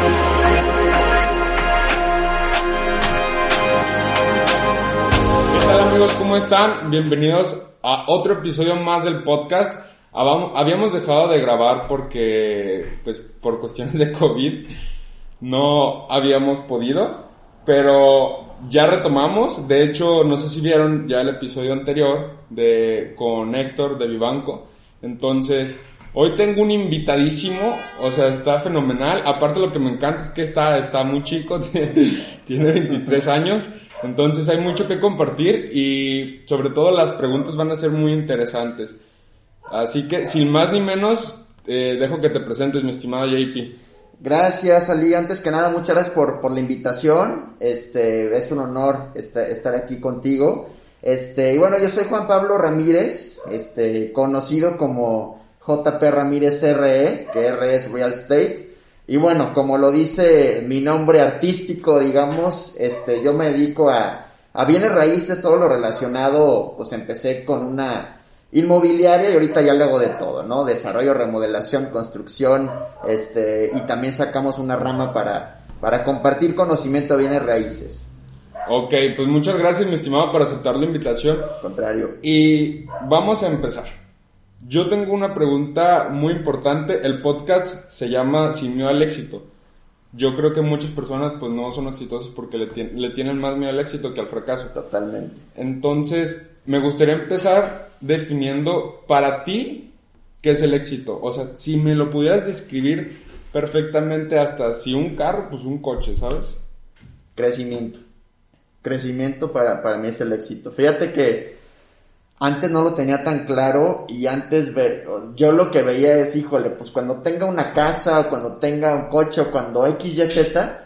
¿Qué tal amigos? ¿Cómo están? Bienvenidos a otro episodio más del podcast. Habíamos dejado de grabar porque, pues, por cuestiones de COVID no habíamos podido, pero ya retomamos. De hecho, no sé si vieron ya el episodio anterior de con Héctor de Vivanco. Entonces, hoy tengo un invitadísimo, o sea, está fenomenal. Aparte lo que me encanta es que está, está muy chico, tiene 23 años. Entonces hay mucho que compartir y sobre todo las preguntas van a ser muy interesantes. Así que sin más ni menos, eh, dejo que te presentes, mi estimado JP. Gracias, Ali. Antes que nada, muchas gracias por, por la invitación. Este, es un honor estar aquí contigo. Este, y bueno, yo soy Juan Pablo Ramírez, este, conocido como JP Ramírez RE, que R es Real Estate. Y bueno, como lo dice mi nombre artístico, digamos, este, yo me dedico a, a bienes raíces, todo lo relacionado, pues empecé con una inmobiliaria y ahorita ya le hago de todo, ¿no? Desarrollo, remodelación, construcción, este, y también sacamos una rama para, para compartir conocimiento de bienes raíces. Ok, pues muchas gracias, mi estimado, por aceptar la invitación. Al contrario. Y vamos a empezar. Yo tengo una pregunta muy importante. El podcast se llama Sin miedo al éxito. Yo creo que muchas personas pues no son exitosas porque le, le tienen más miedo al éxito que al fracaso. Totalmente. Entonces, me gustaría empezar definiendo para ti qué es el éxito. O sea, si me lo pudieras describir perfectamente hasta si un carro, pues un coche, ¿sabes? Crecimiento. Crecimiento para, para mí es el éxito. Fíjate que antes no lo tenía tan claro y antes yo lo que veía es, híjole, pues cuando tenga una casa, o cuando tenga un coche, o cuando X, Y, Z,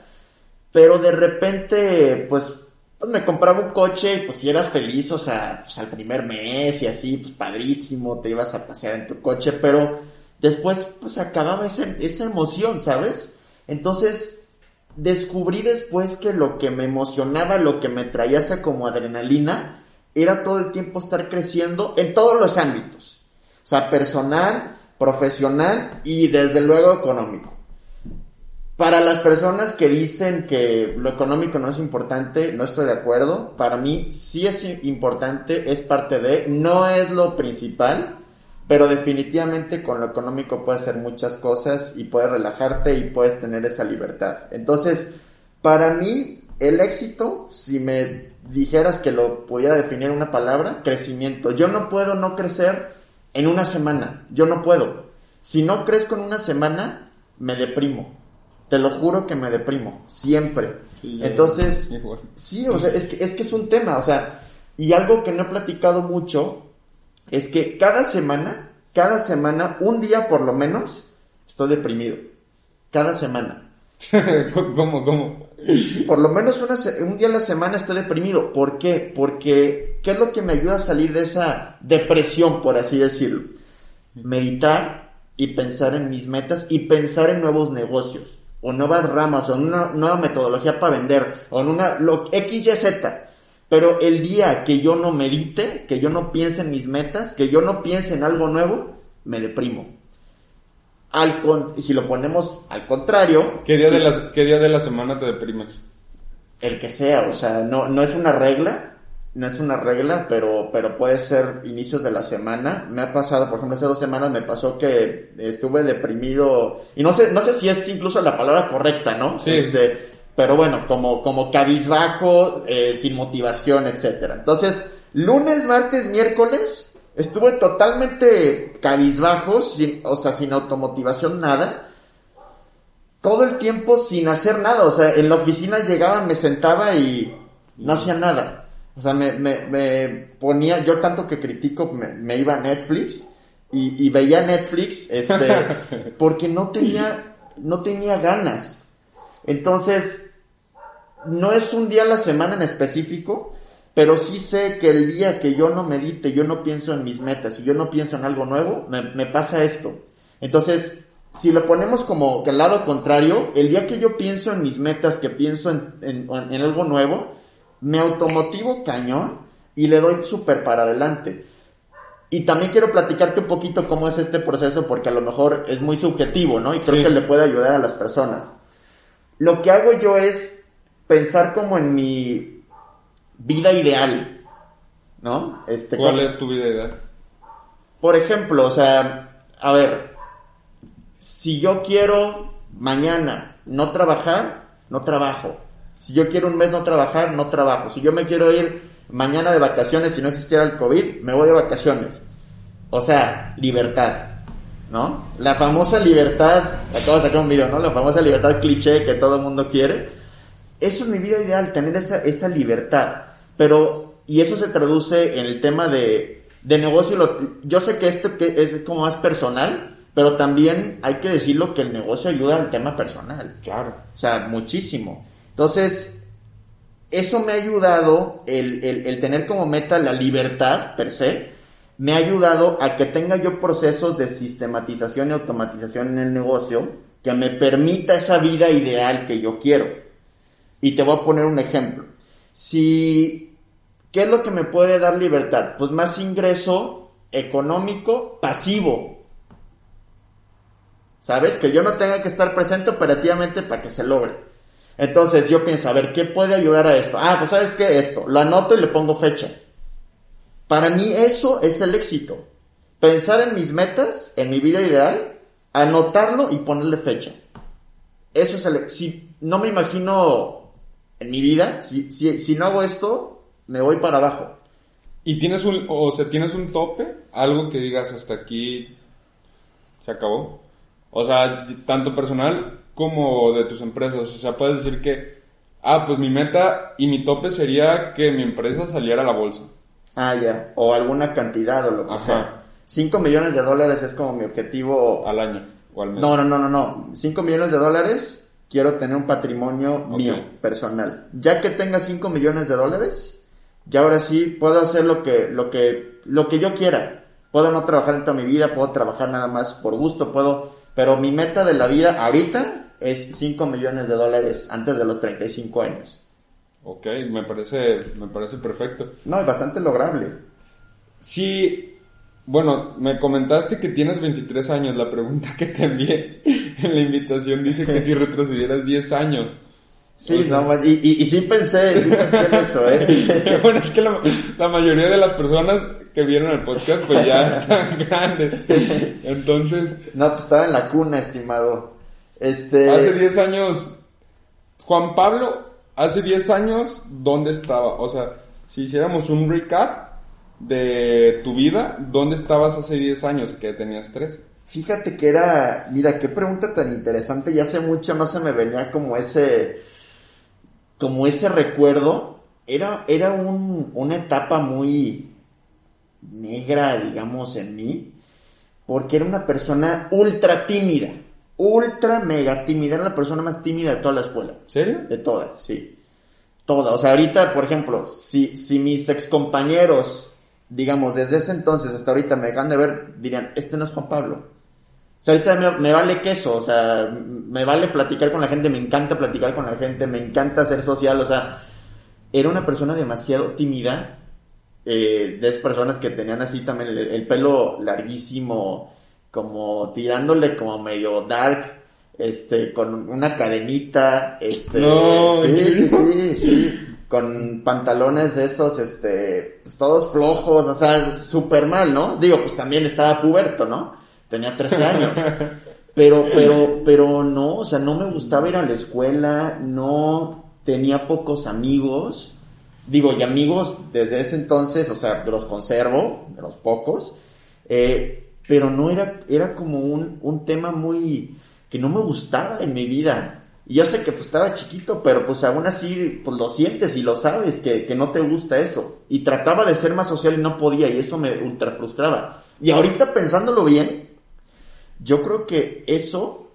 pero de repente, pues, pues me compraba un coche y pues si eras feliz, o sea, pues al primer mes y así, pues padrísimo, te ibas a pasear en tu coche, pero después pues acababa esa emoción, ¿sabes? Entonces, descubrí después que lo que me emocionaba, lo que me traía esa como adrenalina, era todo el tiempo estar creciendo en todos los ámbitos. O sea, personal, profesional y desde luego económico. Para las personas que dicen que lo económico no es importante, no estoy de acuerdo. Para mí sí es importante, es parte de, no es lo principal, pero definitivamente con lo económico puedes hacer muchas cosas y puedes relajarte y puedes tener esa libertad. Entonces, para mí, el éxito, si me dijeras que lo pudiera definir en una palabra, crecimiento. Yo no puedo no crecer en una semana. Yo no puedo. Si no crezco en una semana, me deprimo. Te lo juro que me deprimo. Siempre. Sí, Entonces, igual. sí, o sea, es que, es que es un tema. O sea, y algo que no he platicado mucho es que cada semana, cada semana, un día por lo menos, estoy deprimido. Cada semana. ¿Cómo, cómo? Por lo menos un día a la semana estoy deprimido. ¿Por qué? Porque, ¿qué es lo que me ayuda a salir de esa depresión, por así decirlo? Meditar y pensar en mis metas y pensar en nuevos negocios, o nuevas ramas, o una nueva metodología para vender, o en una, lo, X, Y, Z. Pero el día que yo no medite, que yo no piense en mis metas, que yo no piense en algo nuevo, me deprimo. Al con- y si lo ponemos al contrario, ¿Qué día, de la, ¿Qué día de la semana te deprimes? el que sea, o sea, no, no es una regla, no es una regla, pero, pero puede ser inicios de la semana. Me ha pasado, por ejemplo, hace dos semanas me pasó que estuve deprimido, y no sé, no sé si es incluso la palabra correcta, ¿no? Sí. Este, pero bueno, como, como cabizbajo, eh, sin motivación, etcétera. Entonces, lunes, martes, miércoles, estuve totalmente cabizbajo, sin, o sea, sin automotivación, nada todo el tiempo sin hacer nada. O sea, en la oficina llegaba, me sentaba y no hacía nada. O sea, me, me, me ponía, yo tanto que critico, me, me iba a Netflix y, veía Netflix, este, porque no tenía, no tenía ganas. Entonces, no es un día a la semana en específico, pero sí sé que el día que yo no medite, yo no pienso en mis metas y yo no pienso en algo nuevo, me, pasa esto. Entonces, si lo ponemos como que al lado contrario, el día que yo pienso en mis metas, que pienso en, en algo nuevo, me automotivo cañón y le doy súper para adelante. Y también quiero platicarte un poquito cómo es este proceso porque a lo mejor es muy subjetivo, ¿no? Y creo que le puede ayudar a las personas. Lo que hago yo es pensar como en mi vida ideal, ¿no? Este, ¿Cuál es tu vida ideal? Por ejemplo, o sea, a ver, si yo quiero mañana no trabajar, no trabajo. Si yo quiero un mes no trabajar, no trabajo. Si yo me quiero ir mañana de vacaciones, si no existiera el COVID, me voy de vacaciones. O sea, libertad, ¿no? La famosa libertad, acabo de sacar un video, ¿no? La famosa libertad cliché que todo el mundo quiere. Eso es mi vida ideal, tener esa, esa libertad. Pero, y eso se traduce en el tema de, de negocio. yo sé que esto que es como más personal, pero también hay que decirlo que el negocio ayuda al tema personal. Claro. O sea, muchísimo. Entonces, eso me ha ayudado, el, tener como meta la libertad per se, me ha ayudado a que tenga yo procesos de sistematización y automatización en el negocio que me permita esa vida ideal que yo quiero. Y te voy a poner un ejemplo. Si, ¿qué es lo que me puede dar libertad? Pues más ingreso económico pasivo. ¿Sabes? Que yo no tenga que estar presente operativamente para que se logre. Entonces yo pienso, a ver, ¿qué puede ayudar a esto? Ah, pues sabes qué, esto, lo anoto y le pongo fecha. Para mí eso es el éxito. Pensar en mis metas, en mi vida ideal, anotarlo y ponerle fecha. Eso es el... Si no me imagino en mi vida, si, si, si no hago esto, me voy para abajo. ¿Y tienes un, o sea, tienes un tope? Algo que digas hasta aquí se acabó. O sea, tanto personal como de tus empresas. O sea, puedes decir que, ah, pues mi meta y mi tope sería que mi empresa saliera a la bolsa. Ah, ya. O alguna cantidad o lo que sea. 5 millones de dólares es como mi objetivo. Al año o al mes. No, no, no, no, no. 5 millones de dólares quiero tener un patrimonio mío, personal. Ya que tenga 5 millones de dólares, ya ahora sí puedo hacer lo que, lo que, lo que yo quiera. Puedo no trabajar en toda mi vida, puedo trabajar nada más por gusto, puedo, pero mi meta de la vida ahorita es 5 millones de dólares antes de los 35 años. Ok, me parece, me parece perfecto. No, es bastante lograble. Sí, bueno, me comentaste que tienes 23 años. La pregunta que te envié en la invitación dice que si retrocedieras 10 años. Sí, no, y, y, sí pensé, sí pensé en eso, ¿eh? bueno, es que la, la, mayoría de las personas que vieron el podcast, pues ya están grandes. Entonces. No, pues estaba en la cuna, estimado. Este... Hace 10 años, Juan Pablo, hace 10 años, ¿dónde estaba? O sea, si hiciéramos un recap de tu vida, ¿dónde estabas hace 10 años que tenías 3? Fíjate que era, mira, qué pregunta tan interesante, ya hace mucho no se me venía como ese, como ese recuerdo, era, era un, una etapa muy negra, digamos, en mí, porque era una persona ultra tímida ultra mega tímida. Era la persona más tímida de toda la escuela. ¿Serio? De toda, sí. Toda. O sea, ahorita, por ejemplo, si, si mis excompañeros, digamos, desde ese entonces hasta ahorita me dejan de ver, dirían, este no es Juan Pablo. O sea, ahorita me, vale queso, o sea, me vale platicar con la gente, me encanta platicar con la gente, me encanta ser social, o sea, era una persona demasiado tímida, eh, de esas personas que tenían así también el pelo larguísimo, como tirándole como medio dark, este, con una cadenita, este, sí, sí, sí, sí, con pantalones de esos, este, pues todos flojos, o sea, súper mal, ¿no? Digo, pues también estaba puberto, ¿no? Tenía 13 años. Pero, pero, pero no, o sea, no me gustaba ir a la escuela, no tenía pocos amigos. Digo, y amigos desde ese entonces, o sea, los conservo, de los pocos. Eh, pero no era, era como un, un tema muy que no me gustaba en mi vida. Y yo sé que pues estaba chiquito, pero pues aún así pues lo sientes y lo sabes que, que no te gusta eso. Y trataba de ser más social y no podía y eso me ultra frustraba. Y ahorita pensándolo bien, yo creo que eso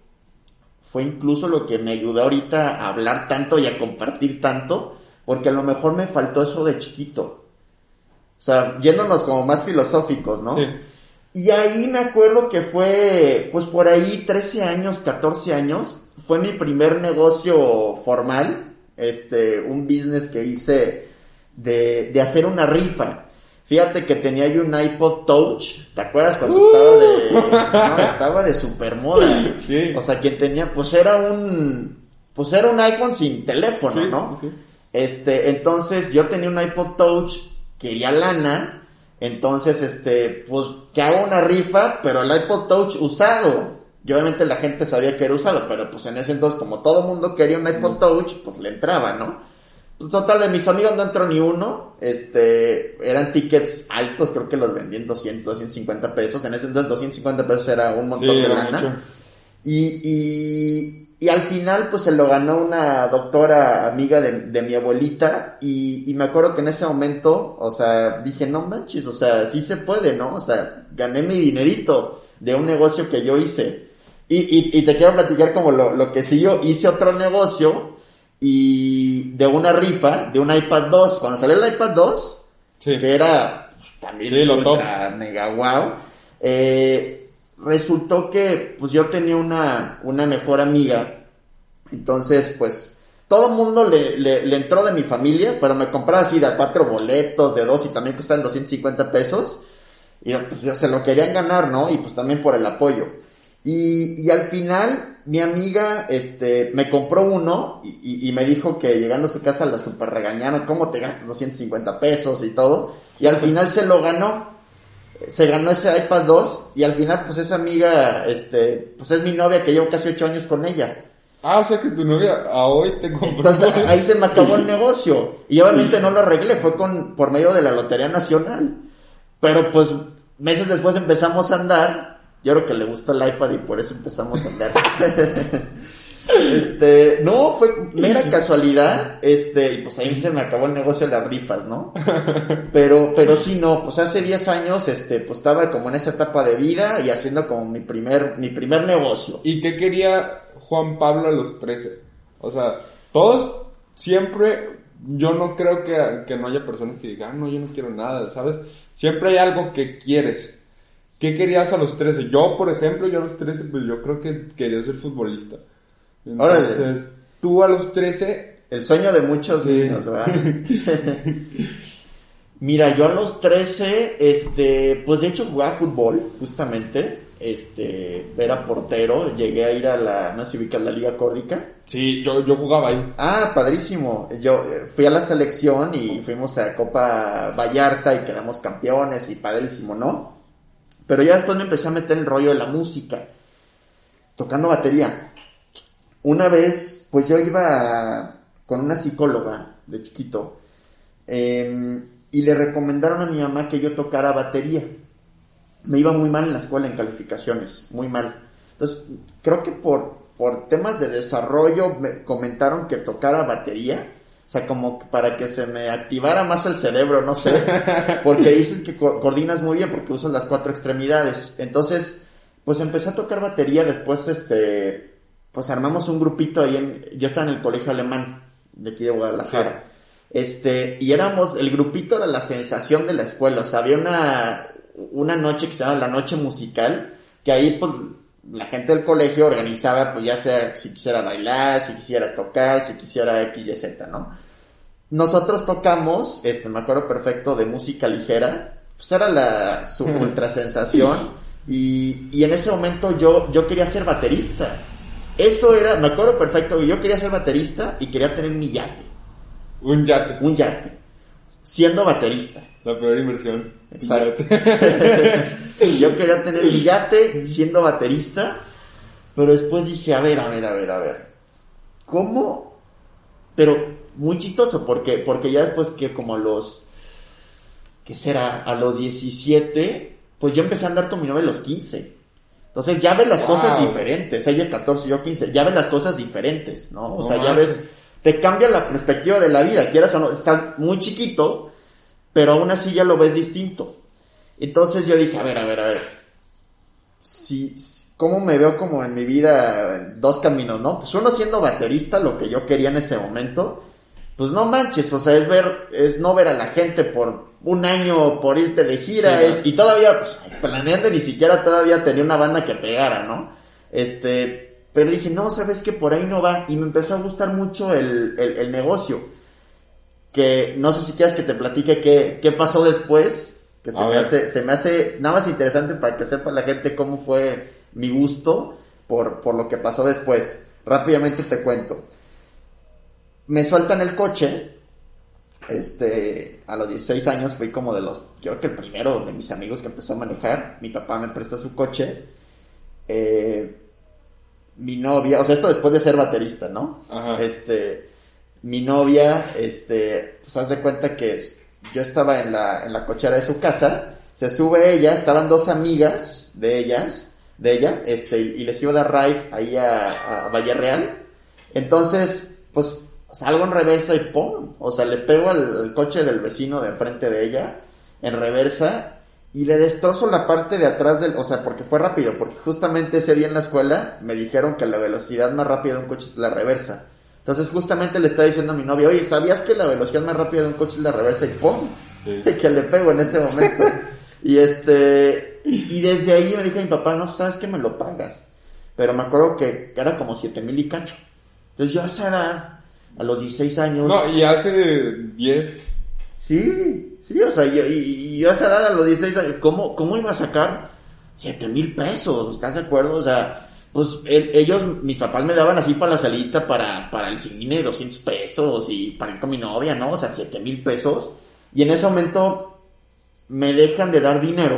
fue incluso lo que me ayudó ahorita a hablar tanto y a compartir tanto, porque a lo mejor me faltó eso de chiquito. O sea, yéndonos como más filosóficos, ¿no? Sí. Y ahí me acuerdo que fue, pues por ahí 13 años, 14 años, fue mi primer negocio formal, este, un business que hice de, de hacer una rifa. Fíjate que tenía yo un iPod Touch, ¿te acuerdas cuando estaba de, no, estaba de super moda? Sí. O sea, quien tenía, pues era un, pues era un iPhone sin teléfono, Sí, ¿no? sí. Este, entonces yo tenía un iPod Touch, quería lana, entonces, este, pues que hago una rifa, pero el iPod Touch usado. Y obviamente la gente sabía que era usado, pero pues en ese entonces, como todo mundo quería un iPod Touch, pues le entraba, ¿no? Pues, total, de mis amigos no entró ni uno, este, eran tickets altos, creo que los vendí en 200, 250 pesos, en ese entonces 250 pesos era un montón Sí, de lana. mucho. Y, y, y al final, pues se lo ganó una doctora amiga de, de mi abuelita. Y, y me acuerdo que en ese momento, o sea, dije, no manches, o sea, sí se puede, ¿no? O sea, gané mi dinerito de un negocio que yo hice. Y, y, y te quiero platicar como lo, lo que siguió. Hice otro negocio y de una rifa, de un iPad 2. Cuando salió el iPad 2, Sí. que era también Sí, lo ultra mega wow. Eh, resultó que pues yo tenía una, una mejor amiga. Entonces, pues, todo el mundo le, le, entró de mi familia, pero me compraba así de cuatro boletos, de dos, y también costaban 250 pesos. Y pues se lo querían ganar, ¿no? Y pues también por el apoyo. Y, y al final, mi amiga, este, me compró uno y, y- y me dijo que llegando a su casa la super regañaron, ¿cómo te gastas 250 pesos y todo? Y al final se lo ganó. Se ganó ese iPad 2 y al final, pues esa amiga, este, pues es mi novia que llevo casi 8 años con ella. Ah, o sea que tu novia a hoy te compró. Entonces ahí se me acabó el negocio. Y obviamente no lo arreglé, fue con, por medio de la Lotería Nacional. Pero pues meses después empezamos a andar. Yo creo que le gustó el iPad y por eso empezamos a andar. este, no, fue mera casualidad. Este, y pues ahí se me acabó el negocio de las rifas, ¿no? Pero, pero sí, no, pues hace 10 años, este, pues estaba como en esa etapa de vida y haciendo como mi primer, mi primer negocio. ¿Y qué quería Juan Pablo a los 13? O sea, todos siempre, yo no creo que, que no haya personas que digan, "Ah, no, yo no quiero nada, ¿sabes? Siempre hay algo que quieres. ¿Qué querías a los 13? Yo, por ejemplo, yo a los 13, pues yo creo que quería ser futbolista. Órale. Entonces, tú a los 13, El sueño de muchos Sí. niños, ¿verdad? Mira, yo a los 13, este, pues de hecho jugaba fútbol, justamente, este, era portero, llegué a ir a la, no sé si ubicas la Liga Córdica. sí, yo, yo jugaba ahí. Ah, padrísimo, yo eh, fui a la selección y fuimos a Copa Vallarta y quedamos campeones y padrísimo, ¿no? Pero ya después me empecé a meter en el rollo de la música, tocando batería. Una vez, pues yo iba con una psicóloga de chiquito eh, y le recomendaron a mi mamá que yo tocara batería. Me iba muy mal en la escuela en calificaciones, muy mal. Entonces, creo que por, por temas de desarrollo me comentaron que tocara batería. O sea, como para que se me activara más el cerebro, no sé. Porque dicen que co- coordinas muy bien porque usas las cuatro extremidades. Entonces, pues empecé a tocar batería. Después, este, pues armamos un grupito ahí en, yo estaba en el colegio alemán de aquí de Guadalajara. Este, y éramos, el grupito era la sensación de la escuela, o sea, había una, una noche que se llama la noche musical, que ahí pues la gente del colegio organizaba, pues ya sea si quisiera bailar, si quisiera tocar, si quisiera X, Y, Z, ¿no? Nosotros tocamos, este, me acuerdo perfecto, de música ligera, pues era la, su ultra sensación, y, y en ese momento yo, yo quería ser baterista. Eso era, me acuerdo perfecto, yo quería ser baterista y quería tener mi yate, Un yate. un yate, siendo baterista. La peor inversión. Exacto. Yo quería tener mi yate siendo baterista, pero después dije, a ver, a ver, a ver, a ver, ¿cómo? Pero muy chistoso, porque, porque ya después que como a los, ¿qué será? A los 17, pues yo empecé a andar con mi novia a los 15. Entonces ya ves las Wow. cosas diferentes. Ella 14, yo 15. Ya ves las cosas diferentes, ¿no? O No sea, ya ves, te cambia la perspectiva de la vida. Quieras o no, está muy chiquito, pero aún así ya lo ves distinto. Entonces yo dije, a ver, a ver, a ver. Si, ¿Cómo me veo como en mi vida dos caminos, no? Pues uno siendo baterista, lo que yo quería en ese momento, pues no manches, o sea, es ver, es no ver a la gente por un año por irte de gira, Sí, es, y todavía, pues, planeando ni siquiera todavía tenía una banda que pegara, ¿no? Este, pero dije, no, sabes que por ahí no va, y me empezó a gustar mucho el, el, el negocio, que no sé si quieres que te platique qué, qué pasó después, que se A me, ver. hace, se me hace nada más interesante para que sepa la gente cómo fue mi gusto por, por lo que pasó después. Rápidamente te cuento. Me sueltan el coche, este, a los 16 años fui como de los, yo creo que el primero de mis amigos que empezó a manejar, mi papá me presta su coche, eh, mi novia, o sea, esto después de ser baterista, ¿no? Ajá. Este, mi novia, este, pues haz de cuenta que yo estaba en la, en la cochera de su casa, se sube ella, estaban dos amigas de ellas, de ella, este, y les iba a dar ride ahí a, a Valle Real. Entonces, pues salgo en reversa y ¡pum! O sea, le pego al, al coche del vecino de enfrente de ella, en reversa, y le destrozo la parte de atrás del, o sea, porque fue rápido, porque justamente ese día en la escuela me dijeron que la velocidad más rápida de un coche es la reversa. Entonces justamente le estaba diciendo a mi novia, oye, ¿sabías que la velocidad más rápida de un coche es la reversa? Y ¡pum! Sí. que le pego en ese momento. y este, y desde ahí me dijo mi papá, no, sabes que me lo pagas. Pero me acuerdo que era como siete mil y cacho. Entonces yo a esa edad, a los 16 años, No, y hace 10. Sí, sí, o sea, yo, y, y yo a esa edad, a los 16 años, ¿cómo, cómo iba a sacar 7 mil pesos? ¿Estás de acuerdo? O sea, pues el- ellos, mis papás me daban así para la salita para, para el cine 200 pesos y para ir con mi novia, ¿no? O sea, 7 mil pesos. Y en ese momento me dejan de dar dinero.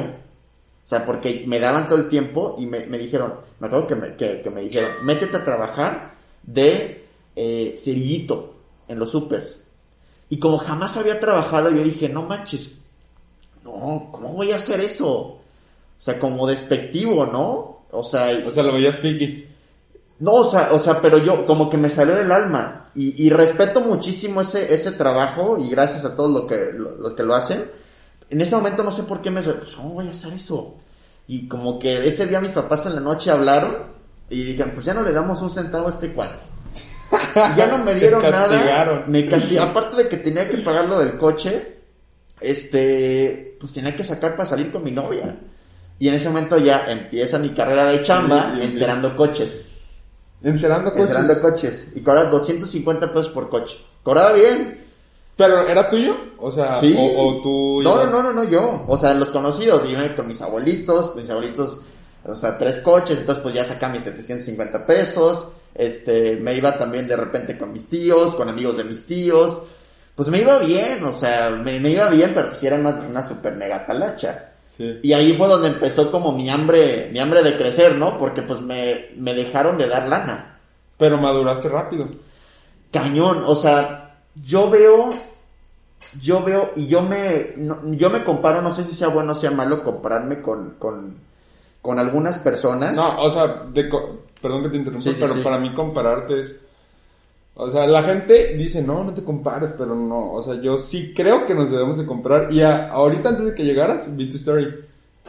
O sea, porque me daban todo el tiempo y me, me dijeron, me acuerdo que me, que, que me dijeron, métete a trabajar de eh, cerillito en los supers. Y como jamás había trabajado, yo dije, no manches, no, ¿cómo voy a hacer eso? O sea, como despectivo, ¿no? O sea, O sea, lo veías piqui. no, o sea, o sea, pero yo como que me salió del alma y, y respeto muchísimo ese, ese trabajo y gracias a todos lo que, lo- los que lo hacen. En ese momento no sé por qué me pues, ¿cómo voy a hacer eso? Y como que ese día mis papás en la noche hablaron y dijeron, pues ya no le damos un centavo a este cuate. Ya no me dieron nada. Me castigaron. Aparte de que tenía que pagar lo del coche, este, pues tenía que sacar para salir con mi novia. Y en ese momento ya empieza mi carrera de chamba Sí, encerando coches. Encerando coches. Encerando coches. Y cobraba 250 pesos por coche. Cobraba bien. ¿Pero era tuyo? O sea, Sí. o, o tú... No, no, no, no, no, yo. O sea, los conocidos. Iba con mis abuelitos. Mis abuelitos, o sea, tres coches. Entonces, pues ya sacaba mis 750 pesos. Este, me iba también de repente con mis tíos, con amigos de mis tíos. Pues me iba bien, o sea, me, me iba bien, pero pues era una, una super mega talacha. Sí. Y ahí fue donde empezó como mi hambre, mi hambre de crecer, ¿no? Porque pues me, me dejaron de dar lana. Pero maduraste rápido. Cañón, o sea, yo veo, yo veo, y yo me, no- yo me comparo, no sé si sea bueno o sea malo compararme con, con, con algunas personas. No, o sea, de co- perdón que te interrumpa, Sí, sí, pero sí. para mí compararte es... O sea, la gente dice, no, no te compares, pero no, o sea, yo sí creo que nos debemos de comparar. Y a- ahorita antes de que llegaras, vi tu story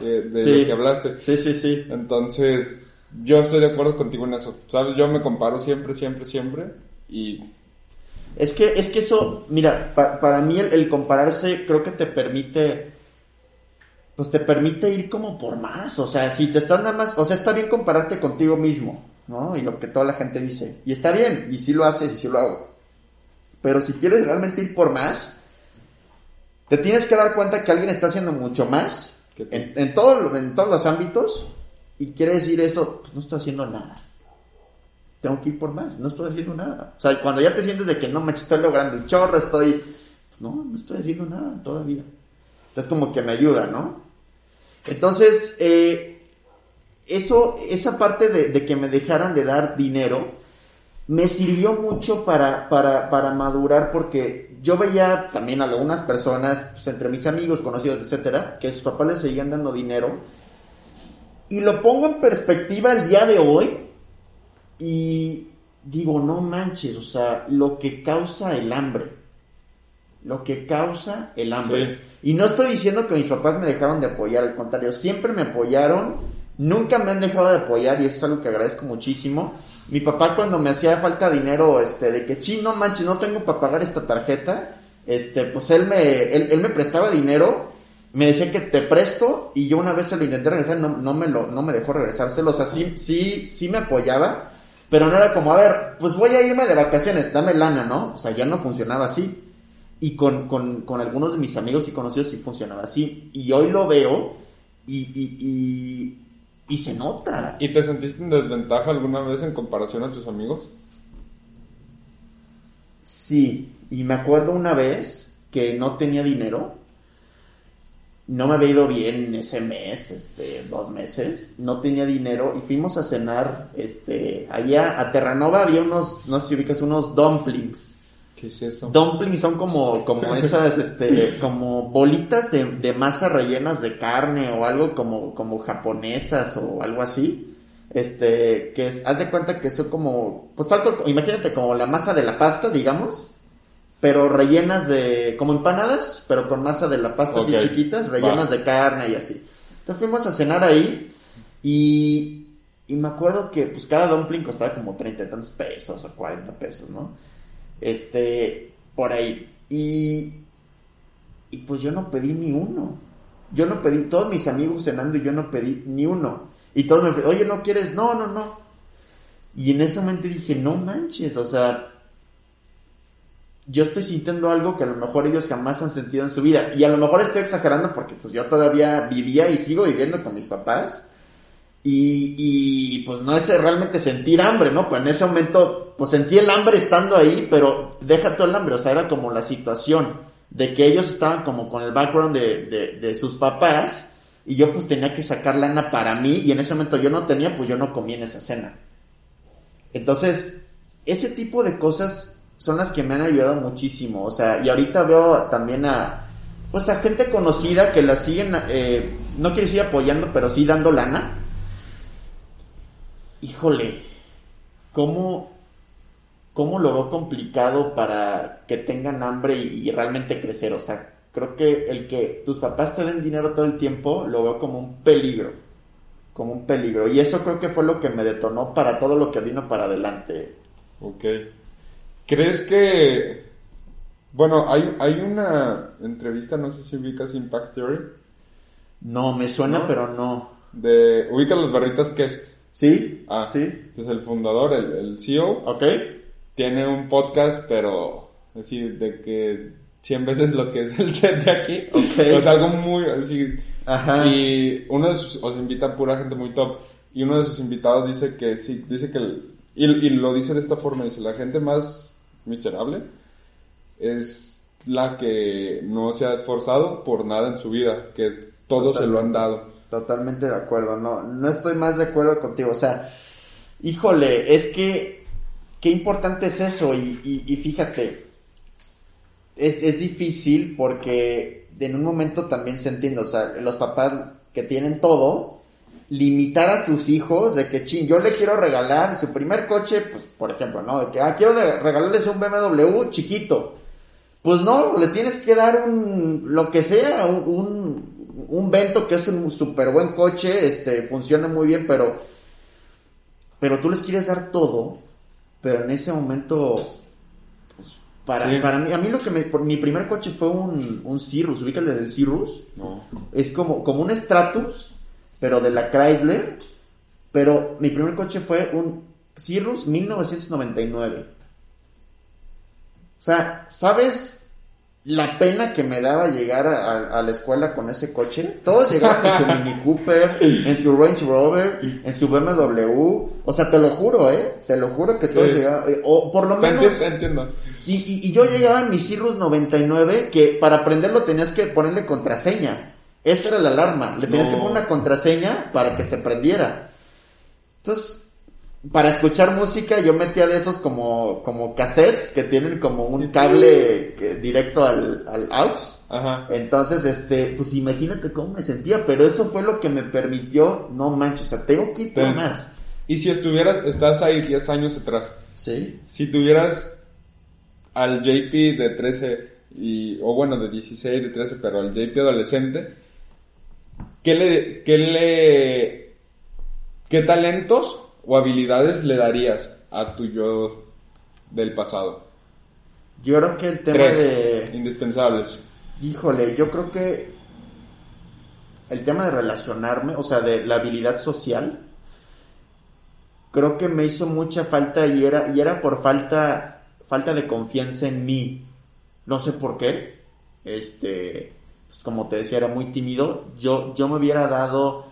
eh, de Sí. lo que hablaste. Sí, sí, sí. Entonces, yo estoy de acuerdo contigo en eso. ¿Sabes? Yo me comparo siempre, siempre, siempre. Y Es que, es que eso, mira, pa- para mí el, el compararse creo que te permite, pues te permite ir como por más, o sea, si te estás nada más, o sea, está bien compararte contigo mismo, ¿no? Y lo que toda la gente dice, y está bien, y sí lo haces, y sí lo hago. Pero si quieres realmente ir por más, te tienes que dar cuenta que alguien está haciendo mucho más en, en, todo- en todos los ámbitos, y quiere decir eso, pues no estoy haciendo nada tengo que ir por más, no estoy haciendo nada. O sea, cuando ya te sientes de que no me estoy logrando un chorro, estoy, no, no estoy haciendo nada todavía. Entonces como que me ayuda, ¿no? Entonces, eh, eso, esa parte de, de que me dejaran de dar dinero, me sirvió mucho para, para, para madurar porque yo veía también a algunas personas, pues, entre mis amigos, conocidos, etcétera, que sus papás les seguían dando dinero Y lo pongo en perspectiva el día de hoy y digo, no manches, o sea, lo que causa el hambre. Lo que causa el hambre. Y no estoy diciendo que mis papás me dejaron de apoyar, al contrario, siempre me apoyaron, nunca me han dejado de apoyar y eso es algo que agradezco muchísimo. Mi papá cuando me hacía falta dinero, este, de que, chino, no manches, no tengo para pagar esta tarjeta, este, pues él me, él, me prestaba dinero, me decía que te presto y yo una vez se lo intenté regresar, no, no me lo, no me dejó regresárselo, o sea, sí, sí, sí me apoyaba, pero no era como, a ver, pues voy a irme de vacaciones, dame lana, ¿no? O sea, ya no funcionaba así. Y con, con, con algunos de mis amigos y conocidos sí funcionaba así. Y hoy lo veo y, y, y, se nota. ¿Y te sentiste en desventaja alguna vez en comparación a tus amigos? Sí, y me acuerdo una vez que no tenía dinero no me había ido bien ese mes, este, dos meses, no tenía dinero y fuimos a cenar, este, allá a Terranova había unos, no sé si ubicas, unos dumplings. ¿Qué es eso? Dumplings son como, como esas, este, como bolitas de, masa rellenas de carne o algo como, como japonesas o algo así. Este, que es, haz de cuenta que son como, pues algo, imagínate como la masa de la pasta, digamos, pero rellenas de, como empanadas, pero con masa de la pasta así chiquitas, rellenas de carne y así. Entonces fuimos a cenar ahí y, y me acuerdo que pues cada dumpling costaba como 30 y tantos pesos o 40 pesos, ¿no? Este, por ahí. Y, y pues yo no pedí ni uno. Yo no pedí, todos mis amigos cenando y yo no pedí ni uno. Y todos me oye, ¿no quieres? No, no, no. Y en ese momento dije, no manches, o sea, yo estoy sintiendo algo que a lo mejor ellos jamás han sentido en su vida. Y a lo mejor estoy exagerando porque pues yo todavía vivía y sigo viviendo con mis papás. Y, y pues no es realmente sentir hambre, ¿no? Pues en ese momento pues sentí el hambre estando ahí, pero deja todo el hambre, o sea, era como la situación de que ellos estaban como con el background de, de, sus papás y yo pues tenía que sacar lana para mí y en ese momento yo no tenía, pues yo no comí en esa cena. Entonces, ese tipo de cosas son las que me han ayudado muchísimo. O sea, y ahorita veo también a, pues a gente conocida que la siguen, eh, no quiero decir apoyando, pero sí dando lana. Híjole, ¿cómo, cómo lo veo complicado para que tengan hambre y, realmente crecer? O sea, creo que el que tus papás te den dinero todo el tiempo, lo veo como un peligro. Como un peligro. Y eso creo que fue lo que me detonó para todo lo que vino para adelante. Ok. ¿Crees que... Bueno, hay, hay una entrevista, no sé si ubicas Impact Theory. No, me suena, pero no. De... Ubicas las barritas Kest. Sí. Ah, sí. Pues el fundador, el, el CEO. Ok. Tiene un podcast, pero así de que 100 veces lo que es el set de aquí. Ok. Es algo muy así. Ajá. Y uno de sus, os invita pura gente muy top. Y uno de sus invitados dice que sí, dice que, y, y, lo dice de esta forma, dice, la gente más miserable es la que no se ha esforzado por nada en su vida, que todo se lo han dado. Totalmente de acuerdo, no, no estoy más de acuerdo contigo, o sea, híjole, es que, qué importante es eso y, fíjate, es, es difícil porque en un momento también se entiende, o sea, los papás que tienen todo, limitar a sus hijos de que, ching, yo le quiero regalar su primer coche, pues, por ejemplo, ¿no? De que, ah, quiero regalarles un BMW chiquito. Pues no, les tienes que dar un, lo que sea, un, un Vento que es un súper buen coche, este, funciona muy bien, pero, pero tú les quieres dar todo, pero en ese momento, pues, para, para mí, a mí lo que me, por, mi primer coche fue un, un Cirrus, ¿ubicas el del Cirrus? No. Es como, como un Stratus, pero de la Chrysler. Pero mi primer coche fue un Cirrus 1999. O sea, ¿sabes la pena que me daba llegar a, la escuela con ese coche? Todos llegaban con su Mini Cooper, en su Range Rover, en su BMW. O sea, te lo juro, ¿eh? Te lo juro que todos llegaban. Eh, o por lo menos... entiendo. Y, y, y, yo llegaba en mi Cirrus 99 que para prenderlo tenías que ponerle contraseña. Esa era la alarma. Le tenías que poner una contraseña para que se prendiera. Entonces, para escuchar música yo metía de esos como, como cassettes que tienen como un cable que- directo al, al aux. Ajá. Entonces, este, pues imagínate cómo me sentía, pero eso fue lo que me permitió, no manches, o sea, tengo que ir por más. Y si estuvieras, estás ahí 10 años atrás, Sí. si tuvieras al JP de 13, y, o bueno, de 16, de 13, pero al JP adolescente, ¿qué le, qué le, qué talentos o habilidades le darías a tu yo del pasado? Yo creo que el tema Tres, de, indispensables. híjole, yo creo que el tema de relacionarme, o sea, de la habilidad social, creo que me hizo mucha falta y era, y era por falta, falta de confianza en mí. No sé por qué. Este, pues como te decía, era muy tímido. Yo, yo me hubiera dado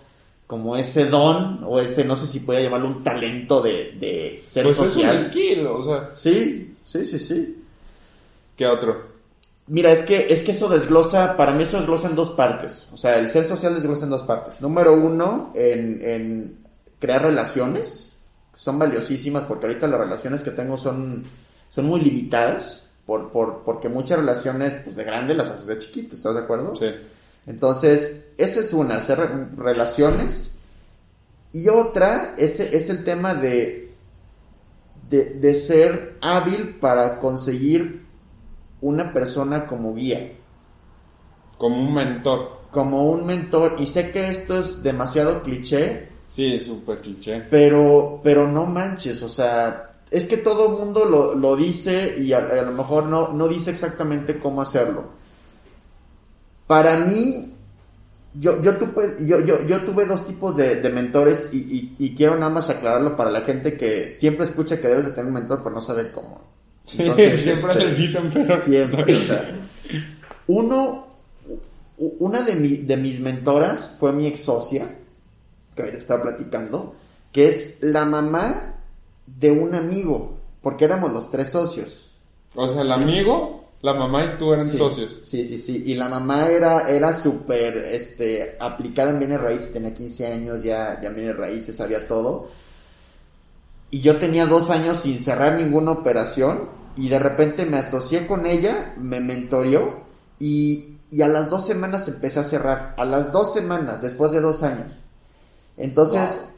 como ese don, o ese, no sé si pueda llamarlo un talento de, de ser Pues social. es un skill, o sea, Sí, sí, sí, sí. ¿qué otro? Mira, es que, es que eso desglosa, para mí eso desglosa en dos partes. O sea, el ser social desglosa en dos partes. Número uno, en, en crear relaciones. Son valiosísimas porque ahorita las relaciones que tengo son, son muy limitadas. Por, por, porque muchas relaciones, pues de grande las haces de chiquito, ¿estás de acuerdo? Sí. Entonces, esa es una, hacer re- relaciones. Y otra es, es el tema de, de, de ser hábil para conseguir una persona como guía, Como un mentor. como un mentor. Y sé que esto es demasiado cliché, Sí, súper cliché. pero, pero no manches, o sea, es que todo el mundo lo, lo dice y a, a lo mejor no, no dice exactamente cómo hacerlo. Para mí, yo, yo, tuve, yo, yo, yo tuve dos tipos de, de mentores y, y- y quiero nada más aclararlo para la gente que siempre escucha que debes de tener un mentor pero no sabe cómo. Sí, siempre les dicen, pero- Siempre, o sea, uno, una de, mi- de mis mentoras fue mi ex socia, que ahorita estaba platicando, que es la mamá de un amigo, porque éramos los tres socios. O sea, el amigo, la mamá y tú eran Sí, socios. Sí, sí, sí. Y la mamá era, era súper este, aplicada en bienes raíces, tenía 15 años, ya, ya en bienes raíces, sabía todo. Y yo tenía dos años sin cerrar ninguna operación y de repente me asocié con ella, me mentoreó y, y a las dos semanas empecé a cerrar. A las dos semanas, después de dos años. Entonces,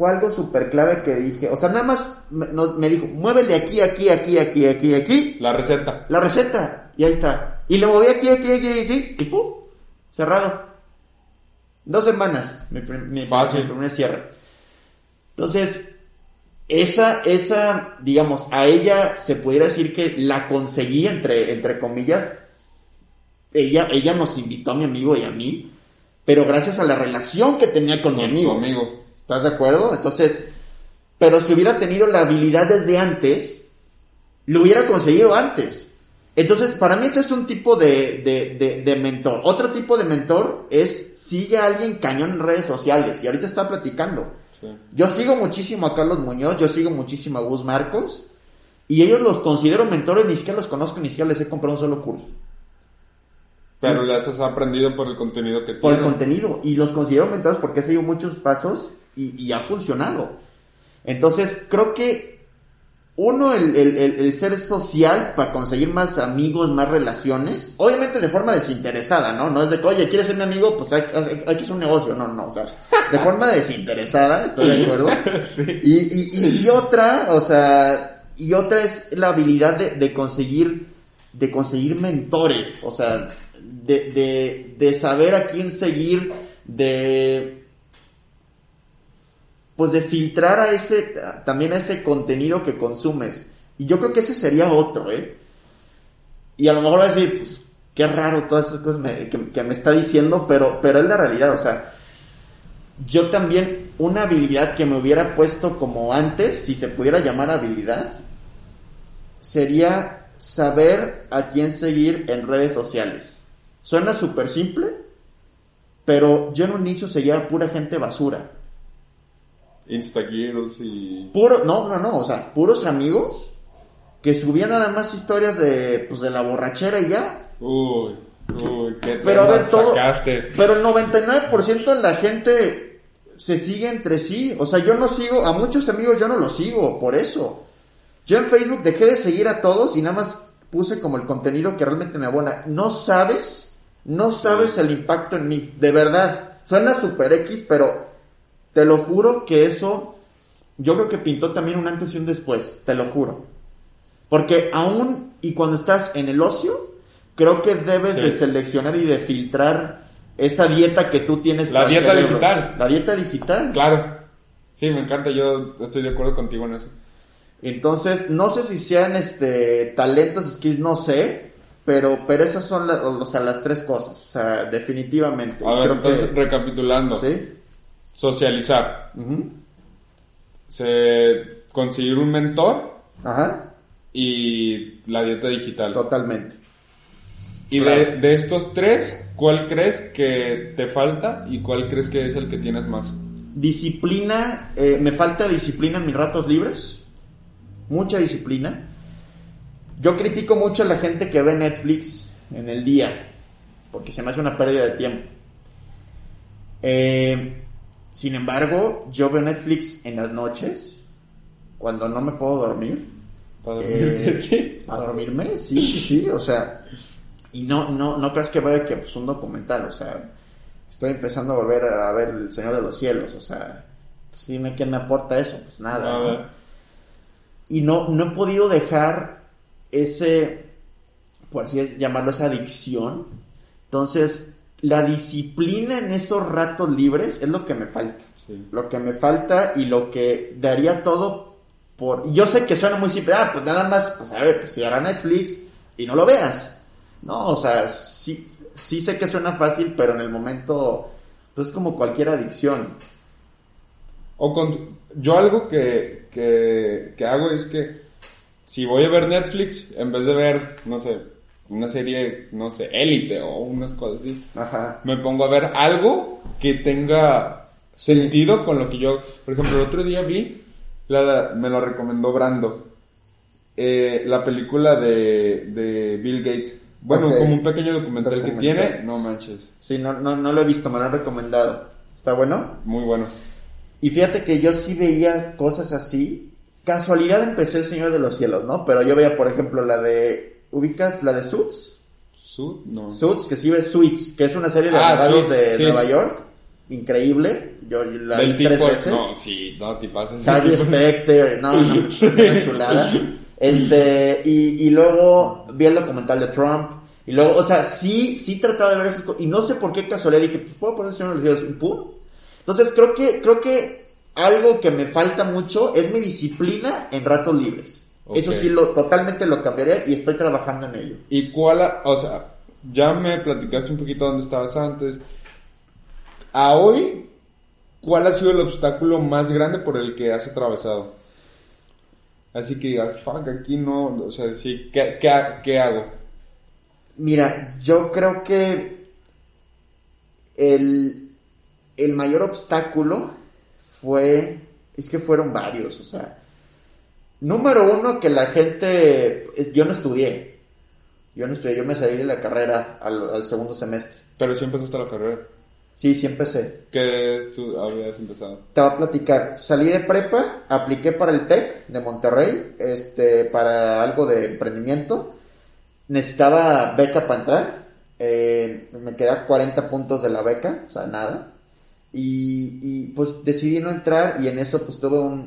fue algo súper clave que dije, o sea, nada más me, no- me dijo, muévele aquí, aquí, aquí, aquí, aquí, aquí, La receta. la receta, y ahí está. Y le moví aquí, aquí, aquí, aquí, y ¡pum! Cerrado. Dos semanas, mi, Fácil. mi primer cierre. Entonces, esa, esa, digamos, a ella se pudiera decir que la conseguí, entre, entre comillas. Ella, ella nos invitó a mi amigo y a mí, pero gracias a la relación que tenía con mi amigo. amigo. ¿Estás de acuerdo? Entonces, pero si hubiera tenido la habilidad desde antes, lo hubiera conseguido antes. Entonces, para mí ese es un tipo de, de, de, de mentor. Otro tipo de mentor es sigue a alguien cañón en redes sociales. Y ahorita está platicando. Sí. Yo sigo muchísimo a Carlos Muñoz, yo sigo muchísimo a Gus Marcos. Y ellos los considero mentores, ni siquiera los conozco, ni siquiera les he comprado un solo curso. Pero las has aprendido por el contenido que por el tienen. contenido y los considero mentores porque he seguido muchos pasos y, y ha funcionado. Entonces, creo que uno, el, el- ser social para conseguir más amigos, más relaciones, obviamente de forma desinteresada, ¿no? No es de que, oye, ¿quieres ser mi amigo? Pues hay, hay- hay que hacer un negocio, no, no, o sea, de forma desinteresada, estoy de acuerdo. y, y, y- y otra, o sea, y otra es la habilidad de, de conseguir, de conseguir mentores, o sea, de, de, de saber a quién seguir, de, pues de filtrar a ese, también a ese contenido que consumes. Y yo creo que ese sería otro, ¿eh? Y a lo mejor va a decir, pues, qué raro todas esas cosas que, me está diciendo, pero, pero es la realidad, o sea, yo también, una habilidad que me hubiera puesto como antes, si se pudiera llamar habilidad, sería saber a quién seguir en redes sociales. Suena súper simple, pero yo en un inicio seguía pura gente basura. Instagirls y... Puro, no, no, no, o sea, puros amigos que subían nada más historias de, pues, de la borrachera y ya. Uy, uy, qué Pero a ver, todo. sacaste. Pero el 99% de la gente se sigue entre sí. O sea, yo no sigo, a muchos amigos yo no los sigo, por eso. Yo en Facebook dejé de seguir a todos y nada más puse como el contenido que realmente me abona. No sabes, no sabes el impacto en mí, de verdad. Suena super X, pero te lo juro que eso, yo creo que pintó también un antes y un después, te lo juro. Porque aún y cuando estás en el ocio, creo que debes Sí. de seleccionar y de filtrar esa dieta que tú tienes. La para dieta digital. La dieta digital. Claro. Sí, me encanta, yo estoy de acuerdo contigo en eso. Entonces, no sé si sean este talentos, skills, no sé, pero, pero esas son la- o sea, las tres cosas, o sea, definitivamente. A ver, Creo entonces, que- recapitulando. ¿Sí? Socializar. Se, conseguir un mentor Ajá, y la dieta digital. totalmente. Y Claro. de, de estos tres, ¿cuál crees que te falta y cuál crees que es el que tienes más? Disciplina, eh, me falta disciplina en mis ratos libres, mucha disciplina. Yo critico mucho a la gente que ve Netflix en el día, porque se me hace una pérdida de tiempo. Eh, sin embargo, yo veo Netflix en las noches, cuando no me puedo dormir. Para dormirte. Eh, ¿Para dormirme? Sí, sí, sí, o sea, y no, no, no creas que vaya que pues un documental, o sea, estoy empezando a volver a ver El Señor de los Cielos, o sea, pues dime quién me aporta eso, pues nada. ¿no? Nada. Y no, no he podido dejar ese, por así llamarlo, esa adicción. Entonces, la disciplina en esos ratos libres es lo que me falta. Sí. Lo que me falta y lo que daría todo por... Yo sé que suena muy simple, ah, pues nada más, pues a ver, pues si hará Netflix y no lo veas. No, o sea, sí, sí sé que suena fácil, pero en el momento, pues es como cualquier adicción. O con, yo algo que, que, que hago es que si voy a ver Netflix, en vez de ver, no sé, una serie, no sé, élite o unas cosas así, Ajá. me pongo a ver algo que tenga sentido con lo que yo, por ejemplo, el otro día vi, la, me lo recomendó Brando, eh, la película de, de Bill Gates. Bueno, como un pequeño documental, que tiene, no manches, Sí, no, no, no lo he visto, me lo han recomendado. ¿Está bueno? muy bueno. Y fíjate que yo sí veía cosas así. Casualidad empecé El Señor de los Cielos, ¿no? Pero yo veía, por ejemplo, la de... ¿Ubicas la de Suits? No. Suits, que sí ves Suits, que es una serie de Ah, abogados Suits, de sí. Nueva York. Increíble. Yo la vi tres tipo, veces. no, sí, no, Specter, no, no, es una chulada. Este, y, y luego vi el documental de Trump. Y luego, o sea, sí, sí trataba de ver esas cosas. Y no sé por qué casualidad dije, pues puedo poner el Señor de los Cielos, y pum. Entonces creo que, creo que algo que me falta mucho es mi disciplina en ratos libres. Eso sí, lo, totalmente lo cambiaría y estoy trabajando en ello. ¿Y cuál, o sea, ya me platicaste un poquito dónde estabas antes. A hoy, ¿cuál ha sido el obstáculo más grande por el que has atravesado? Así que digas, fuck, aquí no, o sea, sí, ¿qué, qué hago? Mira, yo creo que el, el mayor obstáculo fue, es que fueron varios, o sea, número uno que la gente, yo no estudié, yo no estudié, yo me salí de la carrera al, al segundo semestre, Pero sí empezaste la carrera. sí, sí empecé. ¿Qué tú habías empezado? Te voy a platicar, salí de prepa, apliqué para el TEC de Monterrey, este, para algo de emprendimiento, necesitaba beca para entrar, eh, me quedé 40 puntos de la beca, o sea, nada, y, pues decidí no entrar y en eso pues tuve un,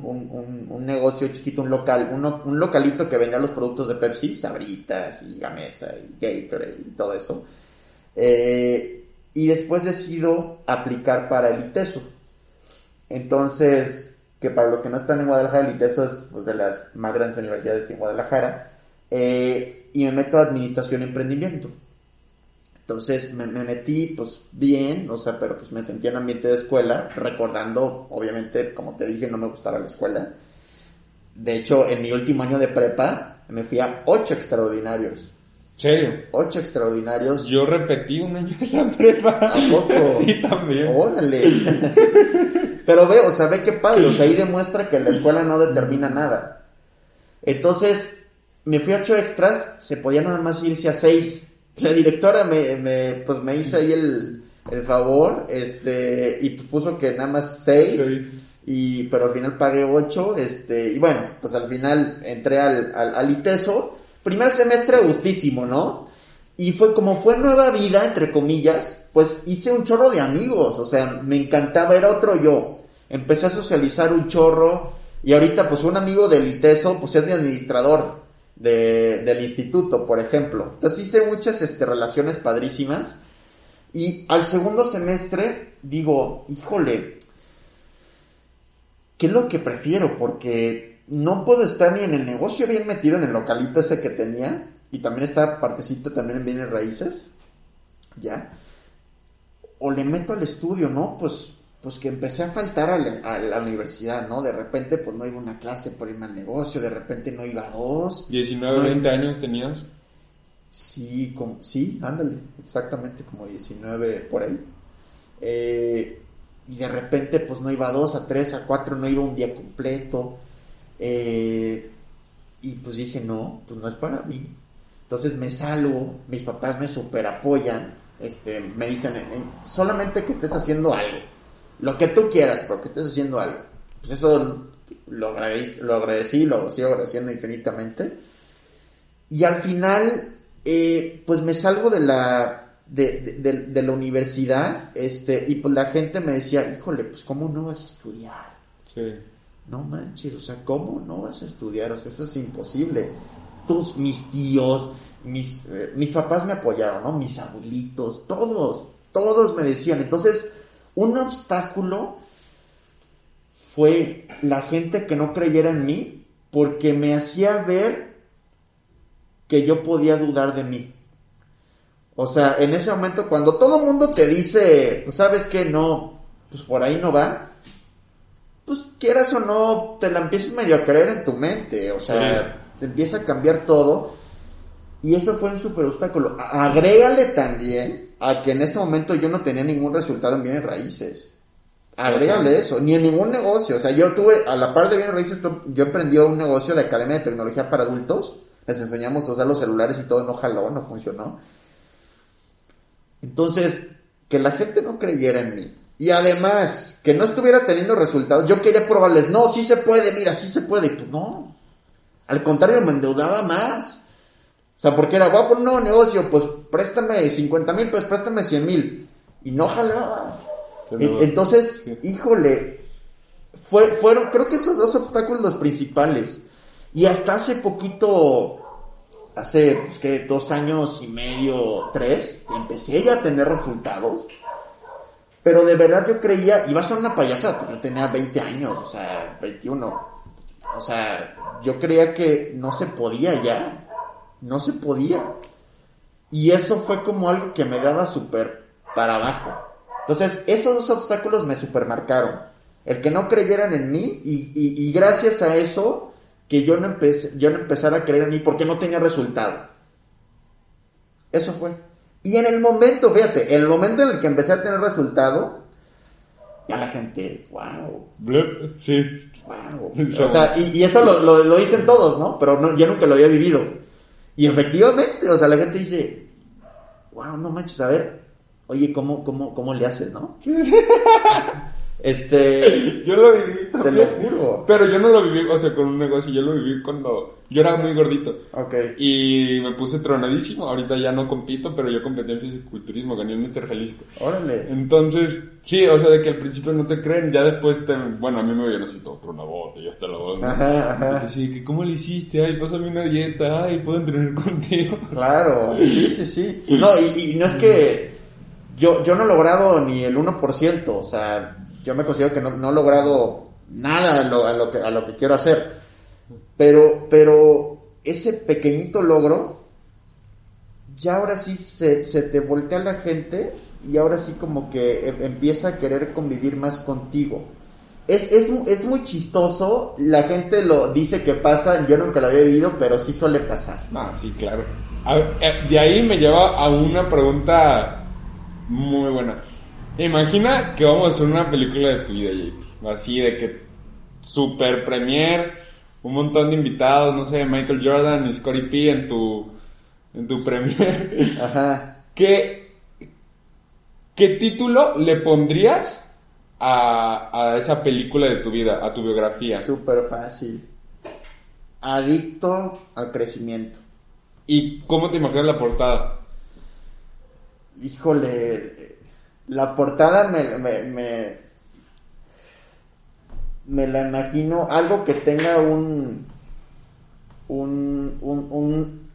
un, negocio chiquito, un local, un localito que vendía los productos de Pepsi, Sabritas y Gamesa y Gatorade y todo eso. Eh, y después decido aplicar para el ITESO. Entonces, que para los que no están en Guadalajara, el ITESO es pues, de las más grandes universidades aquí en Guadalajara. eh, y me meto a Administración y Emprendimiento. Entonces me, me metí pues bien, o sea, pero pues me sentía en ambiente de escuela, recordando, obviamente, como te dije, no me gustaba la escuela. De hecho, en mi último año de prepa, me fui a ocho extraordinarios. ¿Serio? Ocho extraordinarios. Yo repetí un año de la prepa. ¿A poco? sí, también. Órale. Pero ve, o sea, ve qué padre, o sea, ahí demuestra que la escuela no determina nada. Entonces, me fui a ocho extras, se podía nada más irse a seis. La directora me, me, pues me hizo ahí el, el favor, este, y puso que nada más seis, Sí. y, pero al final pagué ocho, este, y bueno, pues al final entré al, al, al ITESO, primer semestre gustísimo, ¿no? Y fue como fue nueva vida, entre comillas, pues hice un chorro de amigos, o sea, me encantaba, era otro yo. Empecé a socializar un chorro y ahorita pues un amigo del ITESO, pues es mi administrador de, del instituto, por ejemplo. Entonces hice muchas este, relaciones padrísimas y al segundo semestre digo, híjole, ¿qué es lo que prefiero? Porque no puedo estar ni en el negocio bien metido en el localito ese que tenía y también está partecito también en bienes raíces, ¿ya? O le meto al estudio, ¿no? Pues, pues que empecé a faltar a la, a la universidad, ¿no? De repente pues no iba a una clase por irme al negocio, de repente no iba a dos. 19, No, 20 años tenías. Sí, como, sí, ándale, exactamente como 19 por ahí. Eh, y de repente pues no iba a dos, a tres, a cuatro, no iba un día completo. Eh, y pues dije, no, pues no es para mí. Entonces me salgo, mis papás me super apoyan, este, me dicen, "Eh, solamente que estés haciendo algo, lo que tú quieras, pero que estés haciendo algo. Pues eso lo agradecí, lo agradecí, lo sigo agradeciendo infinitamente. Y al final, eh, pues me salgo de la, de, de- de- de la universidad, este, y pues la gente me decía, híjole, pues cómo no vas a estudiar. Sí. No manches, o sea, ¿cómo no vas a estudiar? O sea, eso es imposible. Tus, mis tíos, mis, eh, mis papás me apoyaron, ¿no? Mis abuelitos, todos, todos me decían. Entonces, un obstáculo fue la gente que no creyera en mí porque me hacía ver que yo podía dudar de mí. O sea, en ese momento cuando todo el mundo te dice, pues sabes que no, pues por ahí no va, pues quieras o no, te la empiezas medio a creer en tu mente, o sea, te empieza a cambiar todo. Y eso fue un super obstáculo. Agrégale también a que en ese momento yo no tenía ningún resultado en bienes raíces. Agrégale eso, ni en ningún negocio. O sea, yo tuve, a la par de bienes raíces, yo emprendí un negocio de academia de tecnología para adultos. Les enseñamos a usar los celulares y todo no jaló, no funcionó. Entonces, que la gente no creyera en mí. Y además, que no estuviera teniendo resultados. Yo quería probarles, no, sí se puede, mira, sí se puede. Y pues no. Al contrario, me endeudaba más. O sea, porque era, voy a poner un nuevo negocio, pues préstame 50 mil, pues préstame 100 mil. Y no jalaba. E- Entonces, sí. híjole, fue, fueron, creo que esos dos obstáculos los principales. Y hasta hace poquito, hace, pues, que dos años y medio, tres, empecé ya a tener resultados. Pero de verdad yo creía, iba a ser una payasada, porque yo tenía 20 años, o sea, 21. O sea, yo creía que no se podía ya. No se podía. Y eso fue como algo que me daba súper para abajo. Entonces, esos dos obstáculos me supermarcaron. El que no creyeran en mí y, y- y gracias a eso que yo no, empecé, yo no empezara a creer en mí porque no tenía resultado. Eso fue. Y en el momento, fíjate, en el momento en el que empecé a tener resultado, ya la gente, wow, Sí. wow. O sea, y, y eso lo, lo- lo dicen todos, ¿no? Pero no, yo nunca lo había vivido. Y efectivamente, o sea, la gente dice, wow, no manches, a ver, oye, ¿cómo, cómo, cómo le haces, no? Este, Yo lo viví. te lo juro. Pero yo no lo viví, o sea, con un negocio. Yo lo viví cuando yo era muy gordito. Ok. Y me puse tronadísimo. Ahorita ya no compito, pero yo competí en fisiculturismo. Gané el Mr. Jalisco. Órale. Entonces, sí, o sea, de que al principio no te creen. Ya después, te, bueno, a mí me vieron así todo tronabote. Ya está la voz. ¿no? Ajá, ajá. Sí, que ¿cómo le hiciste? Ay, pásame una dieta. Ay, puedo entrenar contigo. Claro, sí, sí, sí. No, y, y no es que yo, yo no he logrado ni el 1%, o sea, yo me considero que no, no he logrado nada a lo, a lo que, a lo que quiero hacer. Pero, pero ese pequeñito logro, ya ahora sí se, se te voltea la gente y ahora sí como que em- empieza a querer convivir más contigo. Es, es, es muy chistoso, la gente lo dice que pasa, yo nunca lo había vivido, pero sí suele pasar. Ah, sí, claro. A eh, de ahí me lleva a una pregunta muy buena. Imagina que vamos a hacer una película de tu vida, JP. Así de que super premier, un montón de invitados, no sé, Michael Jordan y Scottie P en tu, en tu premier. Ajá. ¿Qué, ¿qué título le pondrías a, a esa película de tu vida, a tu biografía? Súper fácil. Adicto al crecimiento. ¿Y cómo te imaginas la portada? Híjole, la portada me, me, me, me la imagino algo que tenga un, un, un, un,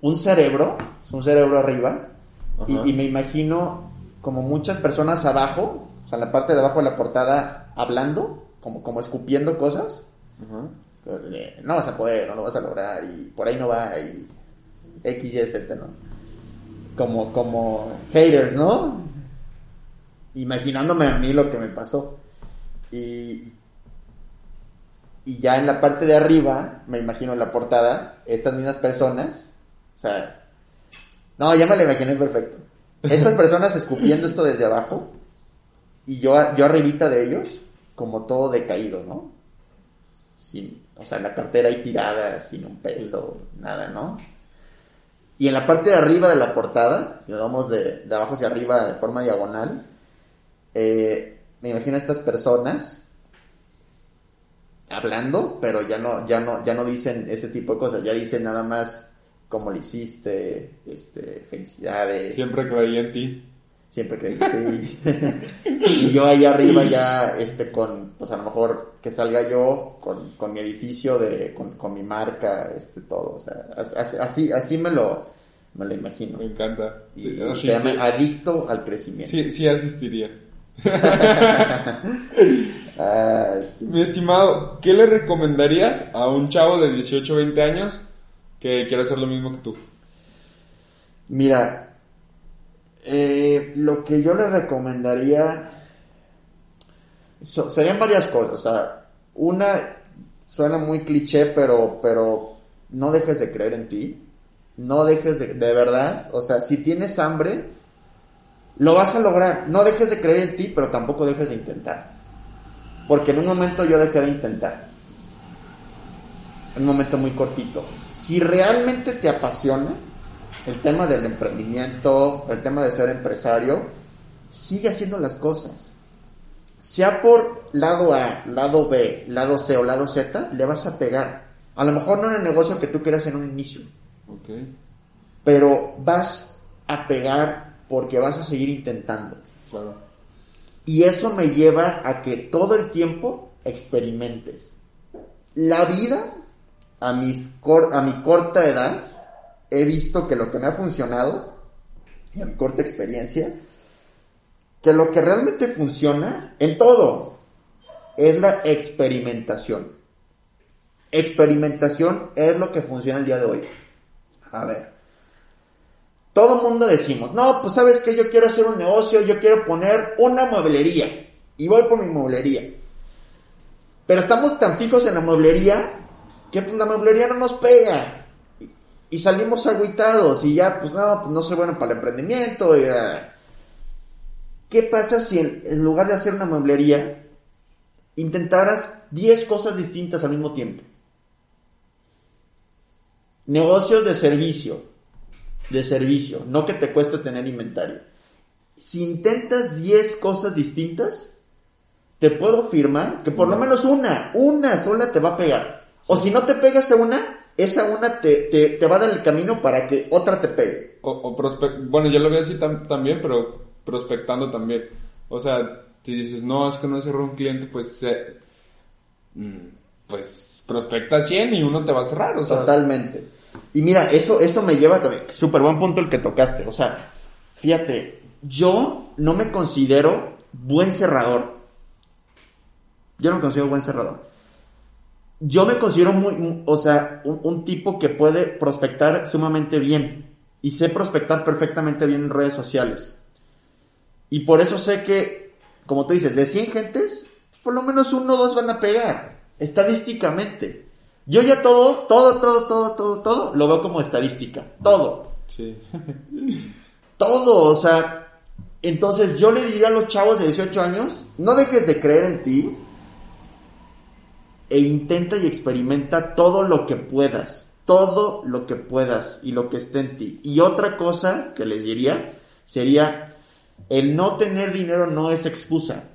un cerebro, un cerebro arriba, y, me imagino como muchas personas abajo, o sea, en la parte de abajo de la portada, hablando, como, como escupiendo cosas. Ajá. Eh, No vas a poder, no lo vas a lograr, y por ahí no va, y X, Y, Z, ¿no? Como, como haters, ¿no? Imaginándome a mí lo que me pasó. Y, y ya en la parte de arriba, me imagino en la portada, estas mismas personas, o sea, no, ya me la imaginé perfecto. Estas personas escupiendo esto desde abajo, y yo, yo arribita de ellos, como todo decaído, ¿no? Sin, o sea, la cartera ahí tirada, sin un peso, nada, ¿no? Y en la parte de arriba de la portada, si nos vamos de, de abajo hacia arriba de forma diagonal, eh, me imagino a estas personas hablando, pero ya no, ya no, ya no dicen ese tipo de cosas, ya dicen nada más cómo lo hiciste, este, felicidades. Siempre creí en ti. Siempre creí que Y yo ahí arriba ya, este, con, pues a lo mejor que salga yo con, con mi edificio de, con, con mi marca, este, todo, o sea, as- así, así me lo, me lo imagino. Me encanta. Y, sí. Adicto al Crecimiento. Sí, sí asistiría. Mi estimado, ¿qué le recomendarías a un chavo de 18 o 20 años que quiera hacer lo mismo que tú? Mira, eh, lo que yo le recomendaría serían varias cosas. O sea, una suena muy cliché, pero, pero no dejes de creer en ti. No dejes de, de verdad. O sea, si tienes hambre, lo vas a lograr. No dejes de creer en ti, pero tampoco dejes de intentar. Porque en un momento yo dejé de intentar. En un momento muy cortito. Si realmente te apasiona el tema del emprendimiento, el tema de ser empresario, sigue haciendo las cosas. Sea por lado A, lado B, lado C o lado Z, le vas a pegar. A lo mejor no en el negocio que tú quieras en un inicio, Ok. pero vas a pegar porque vas a seguir intentando. Claro. Y eso me lleva a que todo el tiempo experimentes. La vida, a, mis cor- a mi corta edad, he visto que lo que me ha funcionado, y a mi corta experiencia, que lo que realmente funciona en todo es la experimentación. Experimentación es lo que funciona el día de hoy. A ver. Todo mundo decimos, no, pues sabes que yo quiero hacer un negocio, yo quiero poner una mueblería. Y voy por mi mueblería. Pero estamos tan fijos en la mueblería que pues la mueblería no nos pega. Y, salimos agüitados y ya, pues no, pues no soy bueno para el emprendimiento. ah. ¿Qué pasa si en lugar de hacer una mueblería, intentaras 10 cosas distintas al mismo tiempo? Negocios de servicio, de servicio, no que te cueste tener inventario. Si intentas 10 cosas distintas, te puedo afirmar que por lo menos una, una sola te va a pegar. O si no te pegas a una, esa una te, te, te va a dar el camino para que otra te pegue. O, bueno, yo lo veo así tam- también, pero prospectando también. O sea, si dices, no, es que no cerró un cliente, pues, eh, pues prospecta 100 y uno te va a cerrar, o sea. Totalmente. Y mira, eso, eso me lleva también. Súper buen punto el que tocaste. O sea, fíjate, yo no me considero buen cerrador. Yo no me considero buen cerrador. Yo me considero muy, mu- o sea, un, un tipo que puede prospectar sumamente bien. Y sé prospectar perfectamente bien en redes sociales. Y por eso sé que, como tú dices, de 100 gentes, por lo menos uno o dos van a pegar. Estadísticamente. Yo ya todo, todo, todo, todo, todo, todo, lo veo como estadística. Todo. Sí. Todo, o sea. Entonces yo le diría a los chavos de 18 años, no dejes de creer en ti e intenta y experimenta todo lo que puedas, todo lo que puedas y lo que esté en ti. Y otra cosa que les diría sería, El no tener dinero no es excusa.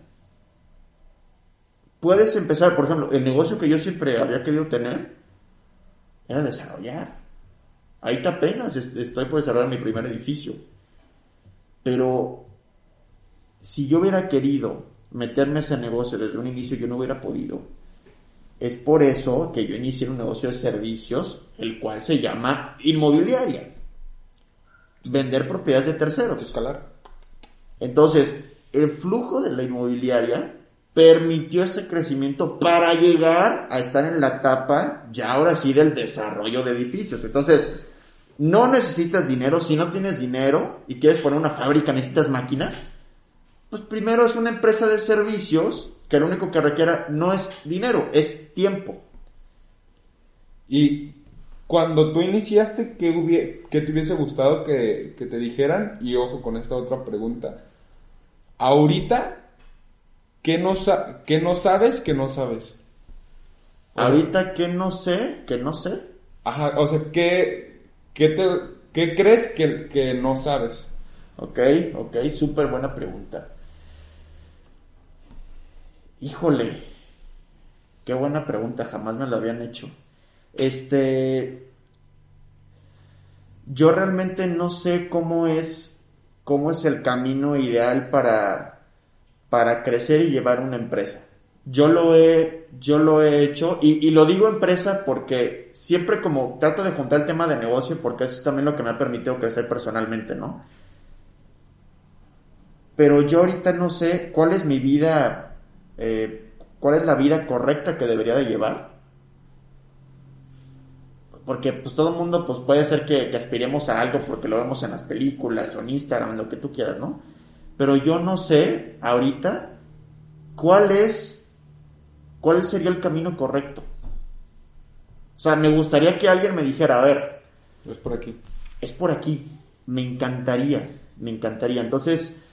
Puedes empezar, por ejemplo, el negocio que yo siempre había querido tener era desarrollar. Ahorita apenas estoy por desarrollar mi primer edificio. Pero si yo hubiera querido meterme a ese negocio desde un inicio, yo no hubiera podido. Es por eso que yo inicié un negocio de servicios, el cual se llama inmobiliaria. Vender propiedades de terceros. Escalar. Entonces, el flujo de la inmobiliaria permitió ese crecimiento para llegar a estar en la etapa, ya ahora sí, del desarrollo de edificios. Entonces, no necesitas dinero. Si no tienes dinero y quieres poner una fábrica, necesitas máquinas. Pues primero es una empresa de servicios que lo único que requiera no es dinero, es tiempo. Y cuando tú iniciaste, ¿qué, qué te hubiese gustado que, te dijeran? Y ojo con esta otra pregunta. Ahorita, ¿qué no, qué no sabes que no sabes? Ahorita, ¿qué no sé que no sé? Ajá, o sea, ¿qué, qué, te, qué crees que, que no sabes? Ok, ok, súper buena pregunta. Híjole, qué buena pregunta, jamás me lo habían hecho. Este, yo realmente no sé cómo es, cómo es el camino ideal para, para crecer y llevar una empresa. Yo lo he, yo lo he hecho y, lo digo empresa porque siempre como trato de juntar el tema de negocio porque eso es también lo que me ha permitido crecer personalmente, ¿no? Pero yo ahorita no sé cuál es mi vida eh, cuál es la vida correcta que debería de llevar. Porque pues todo el mundo pues puede ser que, aspiremos a algo porque lo vemos en las películas o en Instagram, en lo que tú quieras, ¿no? Pero yo no sé ahorita cuál es, cuál sería el camino correcto. O sea, me gustaría que alguien me dijera, a ver. Es por aquí. Es por aquí. Me encantaría, me encantaría. Entonces,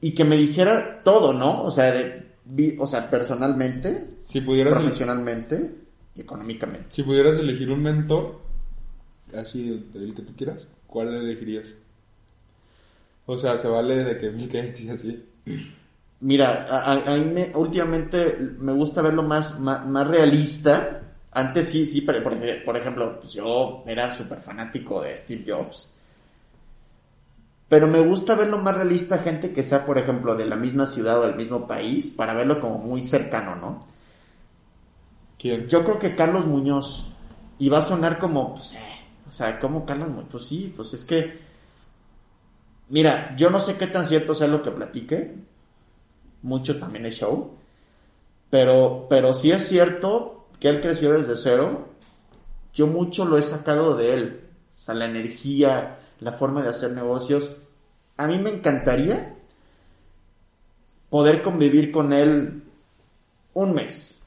y que me dijera todo, ¿no? O sea, de, o sea, personalmente, si pudieras profesionalmente y económicamente. Si pudieras elegir un mentor, así el, que tú quieras, ¿cuál elegirías? O sea, se vale de que Bill Gates y así. Mira, a, mí me, últimamente me gusta verlo más, más, realista. Antes sí, sí, por, por ejemplo, pues yo era súper fanático de Steve Jobs. Pero me gusta verlo más realista gente que sea, por ejemplo, de la misma ciudad o del mismo país, para verlo como muy cercano, ¿no? ¿Quién? Yo creo que Carlos Muñoz. Y va a sonar como, pues, eh, o sea, como Carlos Muñoz. Pues sí, pues es que. Mira, yo no sé qué tan cierto sea lo que platique. Mucho también es show. Pero, pero sí es cierto que él creció desde cero. Yo mucho lo he sacado de él. O sea, la energía, la forma de hacer negocios. A mí me encantaría poder convivir con él un mes.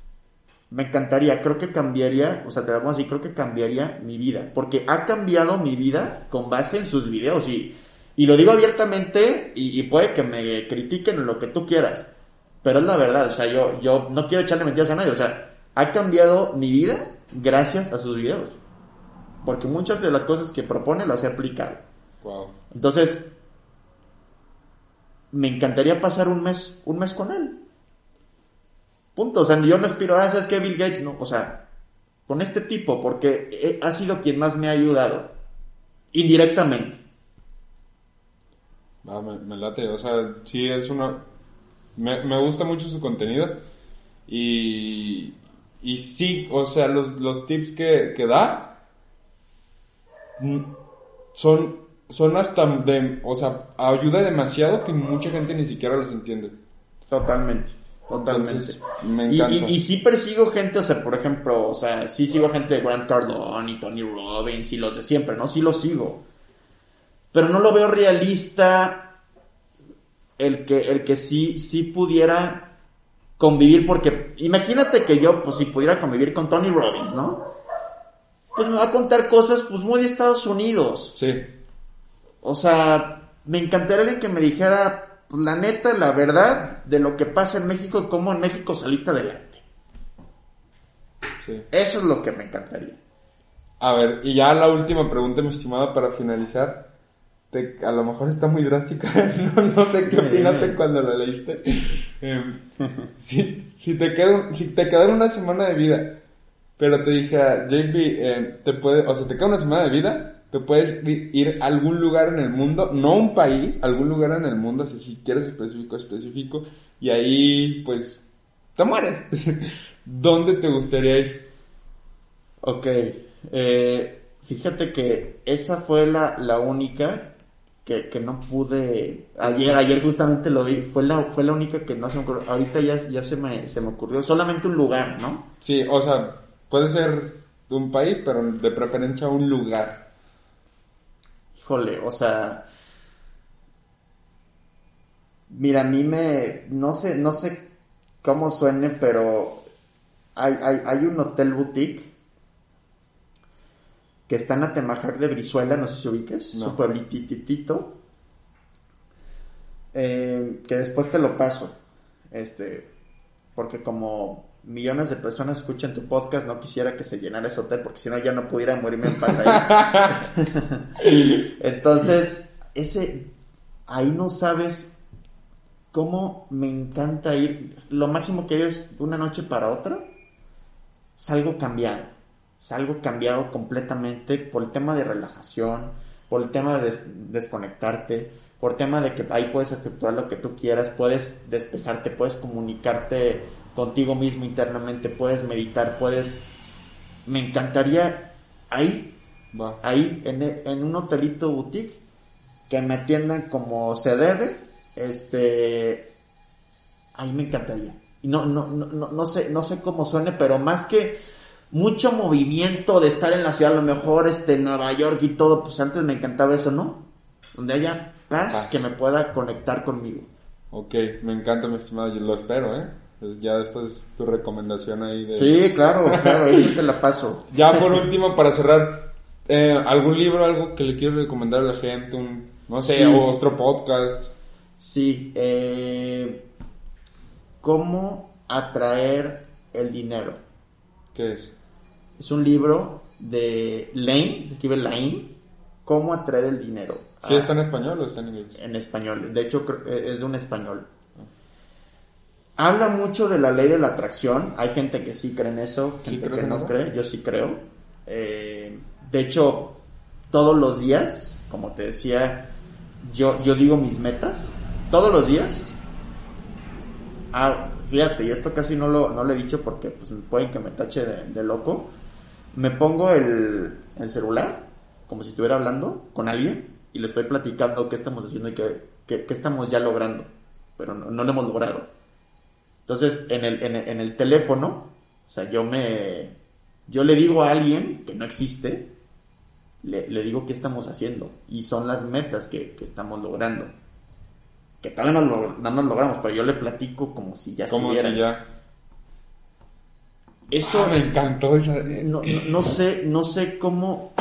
Me encantaría, creo que cambiaría, o sea, te vamos así, creo que cambiaría mi vida, porque ha cambiado mi vida con base en sus videos y, y lo digo abiertamente y, puede que me critiquen lo que tú quieras, pero es la verdad, o sea, yo, yo no quiero echarle mentiras a nadie, o sea, ha cambiado mi vida gracias a sus videos. Porque muchas de las cosas que propone las he aplicado. Entonces, me encantaría pasar un mes, un mes con él. Punto. O sea, yo no aspiro a, ¿sabes que Bill Gates? No, o sea, con este tipo, porque ha sido quien más me ha ayudado. Indirectamente. Ah, me, late, o sea, sí es una... Me, me gusta mucho su contenido y, y sí, o sea, los, los tips que, que da son, son hasta de, o sea, ayuda demasiado que mucha gente ni siquiera los entiende. Totalmente. Totalmente. me encanta. Y, y, sí persigo gente, o sea, por ejemplo, o sea, sí sigo gente de Grant Cardone y Tony Robbins y los de siempre, ¿no? Sí los sigo. Pero no lo veo realista el que, el que sí, sí pudiera convivir, porque imagínate que yo, pues si pudiera convivir con Tony Robbins, ¿no? pues me va a contar cosas pues muy de Estados Unidos. Sí. O sea, me encantaría alguien que me dijera pues, la neta, la verdad de lo que pasa en México y cómo en México saliste adelante. Sí. Eso es lo que me encantaría. A ver, y ya la última pregunta, mi estimado, para finalizar. Te- a lo mejor está muy drástica, no, no sé qué opinaste cuando lo leíste. Em, si, si, te queda, si te quedara una semana de vida, pero te dijera, JP, em, te puede, o sea, te queda una semana de vida, te puedes ir, ir a algún lugar en el mundo, no un país, algún lugar en el mundo, así si quieres específico, específico, y ahí, pues, te mueres. ¿Dónde te gustaría ir? Ok, eh, fíjate que esa fue la, la única que, que no pude, ayer, ayer justamente lo vi, fue la, fue la única que no se me ocurrió, ahorita ya, ya se, me, se me ocurrió, solamente un lugar, ¿no? Sí, o sea, puede ser un país, pero de preferencia un lugar. Híjole, o sea, mira, a mí me, no sé, no sé cómo suene, pero hay, hay, hay un hotel boutique que está en Atemajac de Brizuela, no sé si ubiques, No. un pueblititito, eh, que después te lo paso, este, porque como millones de personas escuchan tu podcast, no quisiera que se llenara ese hotel, porque si no ya no pudiera morirme en paz ahí. Entonces, ese, ahí no sabes cómo me encanta ir. Lo máximo que es de una noche para otra, salgo cambiado. Salgo cambiado completamente por el tema de relajación, por el tema de des- desconectarte, por el tema de que ahí puedes estructurar lo que tú quieras, puedes despejarte, puedes comunicarte contigo mismo internamente, puedes meditar, puedes... Me encantaría ahí Va. ahí en, e- en un hotelito boutique que me atiendan como se debe, este, ahí me encantaría. Y no, no, no, no, no sé, no sé cómo suene, pero más que mucho movimiento de estar en la ciudad, a lo mejor este Nueva York y todo, pues antes me encantaba eso, ¿no? Donde haya paz, Paz. que me pueda conectar conmigo. Ok, me encanta, mi estimado, yo lo espero, ¿eh? Pues ya después tu recomendación ahí de... Sí, claro, claro, ahí te la paso. Ya por último, para cerrar, eh, ¿algún libro, algo que le quiero recomendar a la gente? Un, no sé, Sí. o otro podcast. Sí, eh, ¿cómo atraer el dinero? ¿Qué es? Es un libro de Lane, se escribe Lane, ¿Cómo atraer el dinero? ¿Sí está en español o está en inglés? en español. De hecho, eh, es de un español. Habla mucho de la ley de la atracción. Hay gente que sí cree en eso, ¿Sí gente crees que no eso? cree. Yo sí creo. Eh, de hecho, todos los días, como te decía, yo, yo digo mis metas. Todos los días. Ah, fíjate, y esto casi no lo, no lo he dicho porque pues, pueden que me tache de, de loco. Me pongo el, el celular, como si estuviera hablando con alguien, y le estoy platicando qué estamos haciendo y qué, qué- qué estamos ya logrando. Pero no, no lo hemos logrado. Entonces, en el, en el, en el teléfono, o sea, yo me. Yo le digo a alguien que no existe, le, le digo qué estamos haciendo. Y son las metas que, que estamos logrando. Que todavía no, lo- no nos logramos, pero yo le platico como si ya Como si ya... Eso Ah, me encantó esa... no, no, no sé, no sé cómo,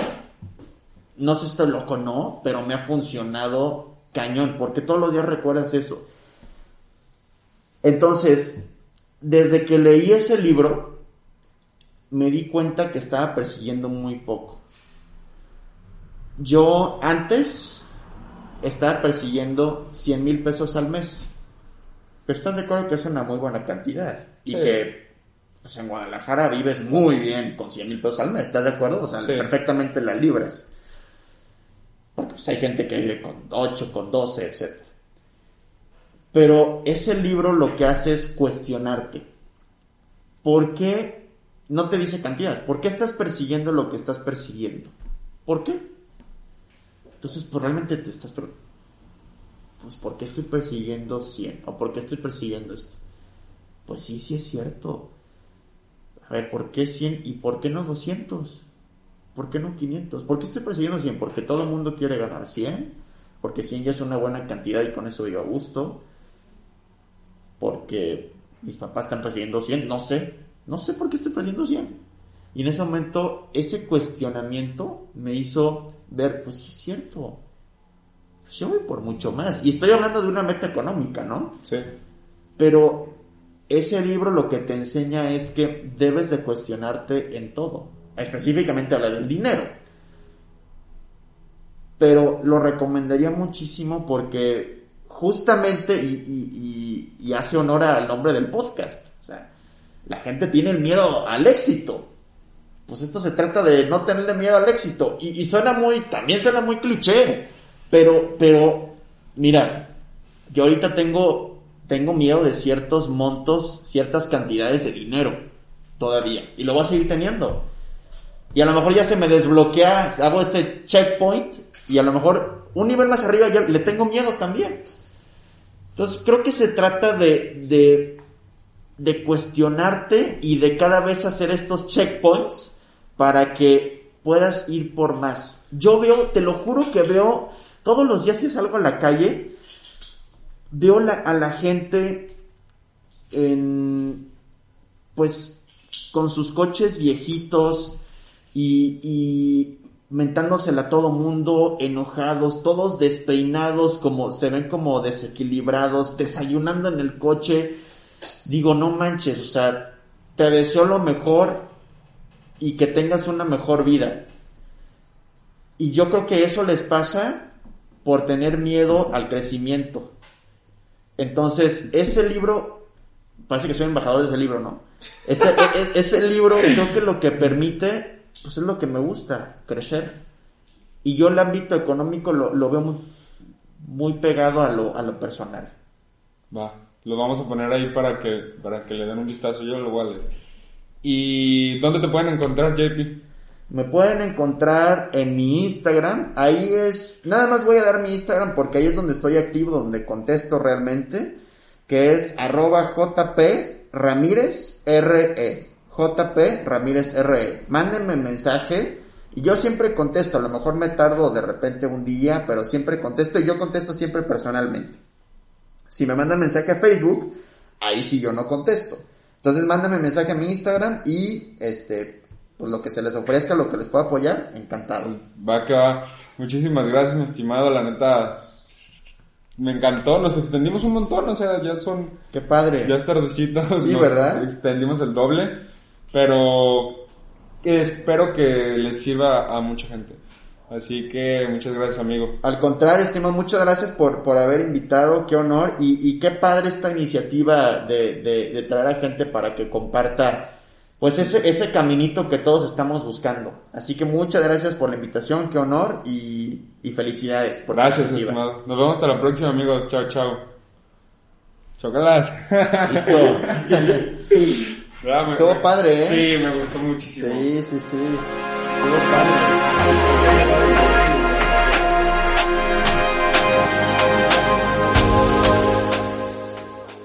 no sé si estoy loco o no, pero me ha funcionado cañón, porque todos los días recuerdas eso. Entonces, desde que leí ese libro, me di cuenta que estaba persiguiendo muy poco. Yo antes estaba persiguiendo 100 mil pesos al mes. Pero estás de acuerdo que es una muy buena cantidad. Y que pues en Guadalajara vives muy bien con 100 mil pesos al mes, ¿estás de acuerdo? O sea, Sí. perfectamente la libras. Porque pues, hay gente que vive con 8, con 12, etc. Pero ese libro lo que hace es cuestionarte. ¿Por qué no te dice cantidades? ¿Por qué estás persiguiendo lo que estás persiguiendo? ¿Por qué? Entonces, pues realmente te estás... pre- Pues, ¿por qué estoy persiguiendo 100? ¿O por qué estoy persiguiendo esto? Pues sí, sí es cierto. A ver, ¿por qué 100 y por qué no 200? ¿Por qué no 500? ¿Por qué estoy persiguiendo 100? Porque todo el mundo quiere ganar 100. Porque 100 ya es una buena cantidad y con eso vivo a gusto. Porque mis papás están persiguiendo 100. No sé. No sé por qué estoy persiguiendo 100. Y en ese momento, ese cuestionamiento me hizo ver, pues sí es cierto. Pues yo voy por mucho más. Y estoy hablando de una meta económica, ¿no? Sí. Pero ese libro lo que te enseña es que debes de cuestionarte en todo. Específicamente habla del dinero. pero lo recomendaría muchísimo porque justamente y, hace honor al nombre del podcast. O sea, la gente tiene el miedo al éxito. Pues esto se trata de no tenerle miedo al éxito. Y, y suena muy, también suena muy cliché. Pero, pero, mira, yo ahorita tengo, tengo miedo de ciertos montos, ciertas cantidades de dinero todavía. Y lo voy a seguir teniendo. Y a lo mejor ya se me desbloquea, hago este checkpoint y a lo mejor un nivel más arriba ya le tengo miedo también. Entonces creo que se trata de, de, de cuestionarte y de cada vez hacer estos checkpoints para que puedas ir por más. Yo veo, te lo juro que veo, todos los días que salgo a la calle, veo a la gente en, pues, con sus coches viejitos y, y mentándosela a todo mundo, enojados, todos despeinados, como se ven como desequilibrados, desayunando en el coche. Digo, no manches, o sea, te deseo lo mejor y que tengas una mejor vida. Y yo creo que eso les pasa por tener miedo al crecimiento. Entonces, ese libro, parece que soy embajador de ese libro, ¿no? Ese, e, ese libro creo que lo que permite, pues es lo que me gusta, crecer. Y yo el ámbito económico lo, lo veo muy, muy pegado a lo, a lo personal. Va, lo vamos a poner ahí para que, para que le den un vistazo, yo lo voy a leer. ¿Y dónde te pueden encontrar, JP? Me pueden encontrar en mi Instagram. Ahí es. Nada más voy a dar mi Instagram porque ahí es donde estoy activo, donde contesto realmente. Que es arroba JP Ramírez RE. JP Ramírez RE. Mándenme mensaje. Y yo siempre contesto. A lo mejor me tardo de repente un día, pero siempre contesto. Y yo contesto siempre personalmente. Si me mandan mensaje a Facebook, ahí sí yo no contesto. Entonces mándame mensaje a mi Instagram y este pues lo que se les ofrezca, lo que les pueda apoyar, encantado. Va que va. Muchísimas gracias, mi estimado. La neta, me encantó. Nos extendimos un montón, o sea, ya son. Qué padre. Ya es tardecito. Sí, nos ¿verdad? Extendimos el doble. Pero espero que les sirva a mucha gente. Así que muchas gracias, amigo. Al contrario, estimado, muchas gracias por, por haber invitado, qué honor y, y qué padre esta iniciativa de, de, de traer a gente para que comparta pues ese, ese caminito que todos estamos buscando. Así que muchas gracias por la invitación, qué honor y, y felicidades. Por Gracias, estimado. Nos vemos hasta la próxima, amigos. Chao, chao. Chocolate. Listo. Estuvo padre, ¿eh? Sí, me gustó muchísimo. Sí, sí, sí. Estuvo padre.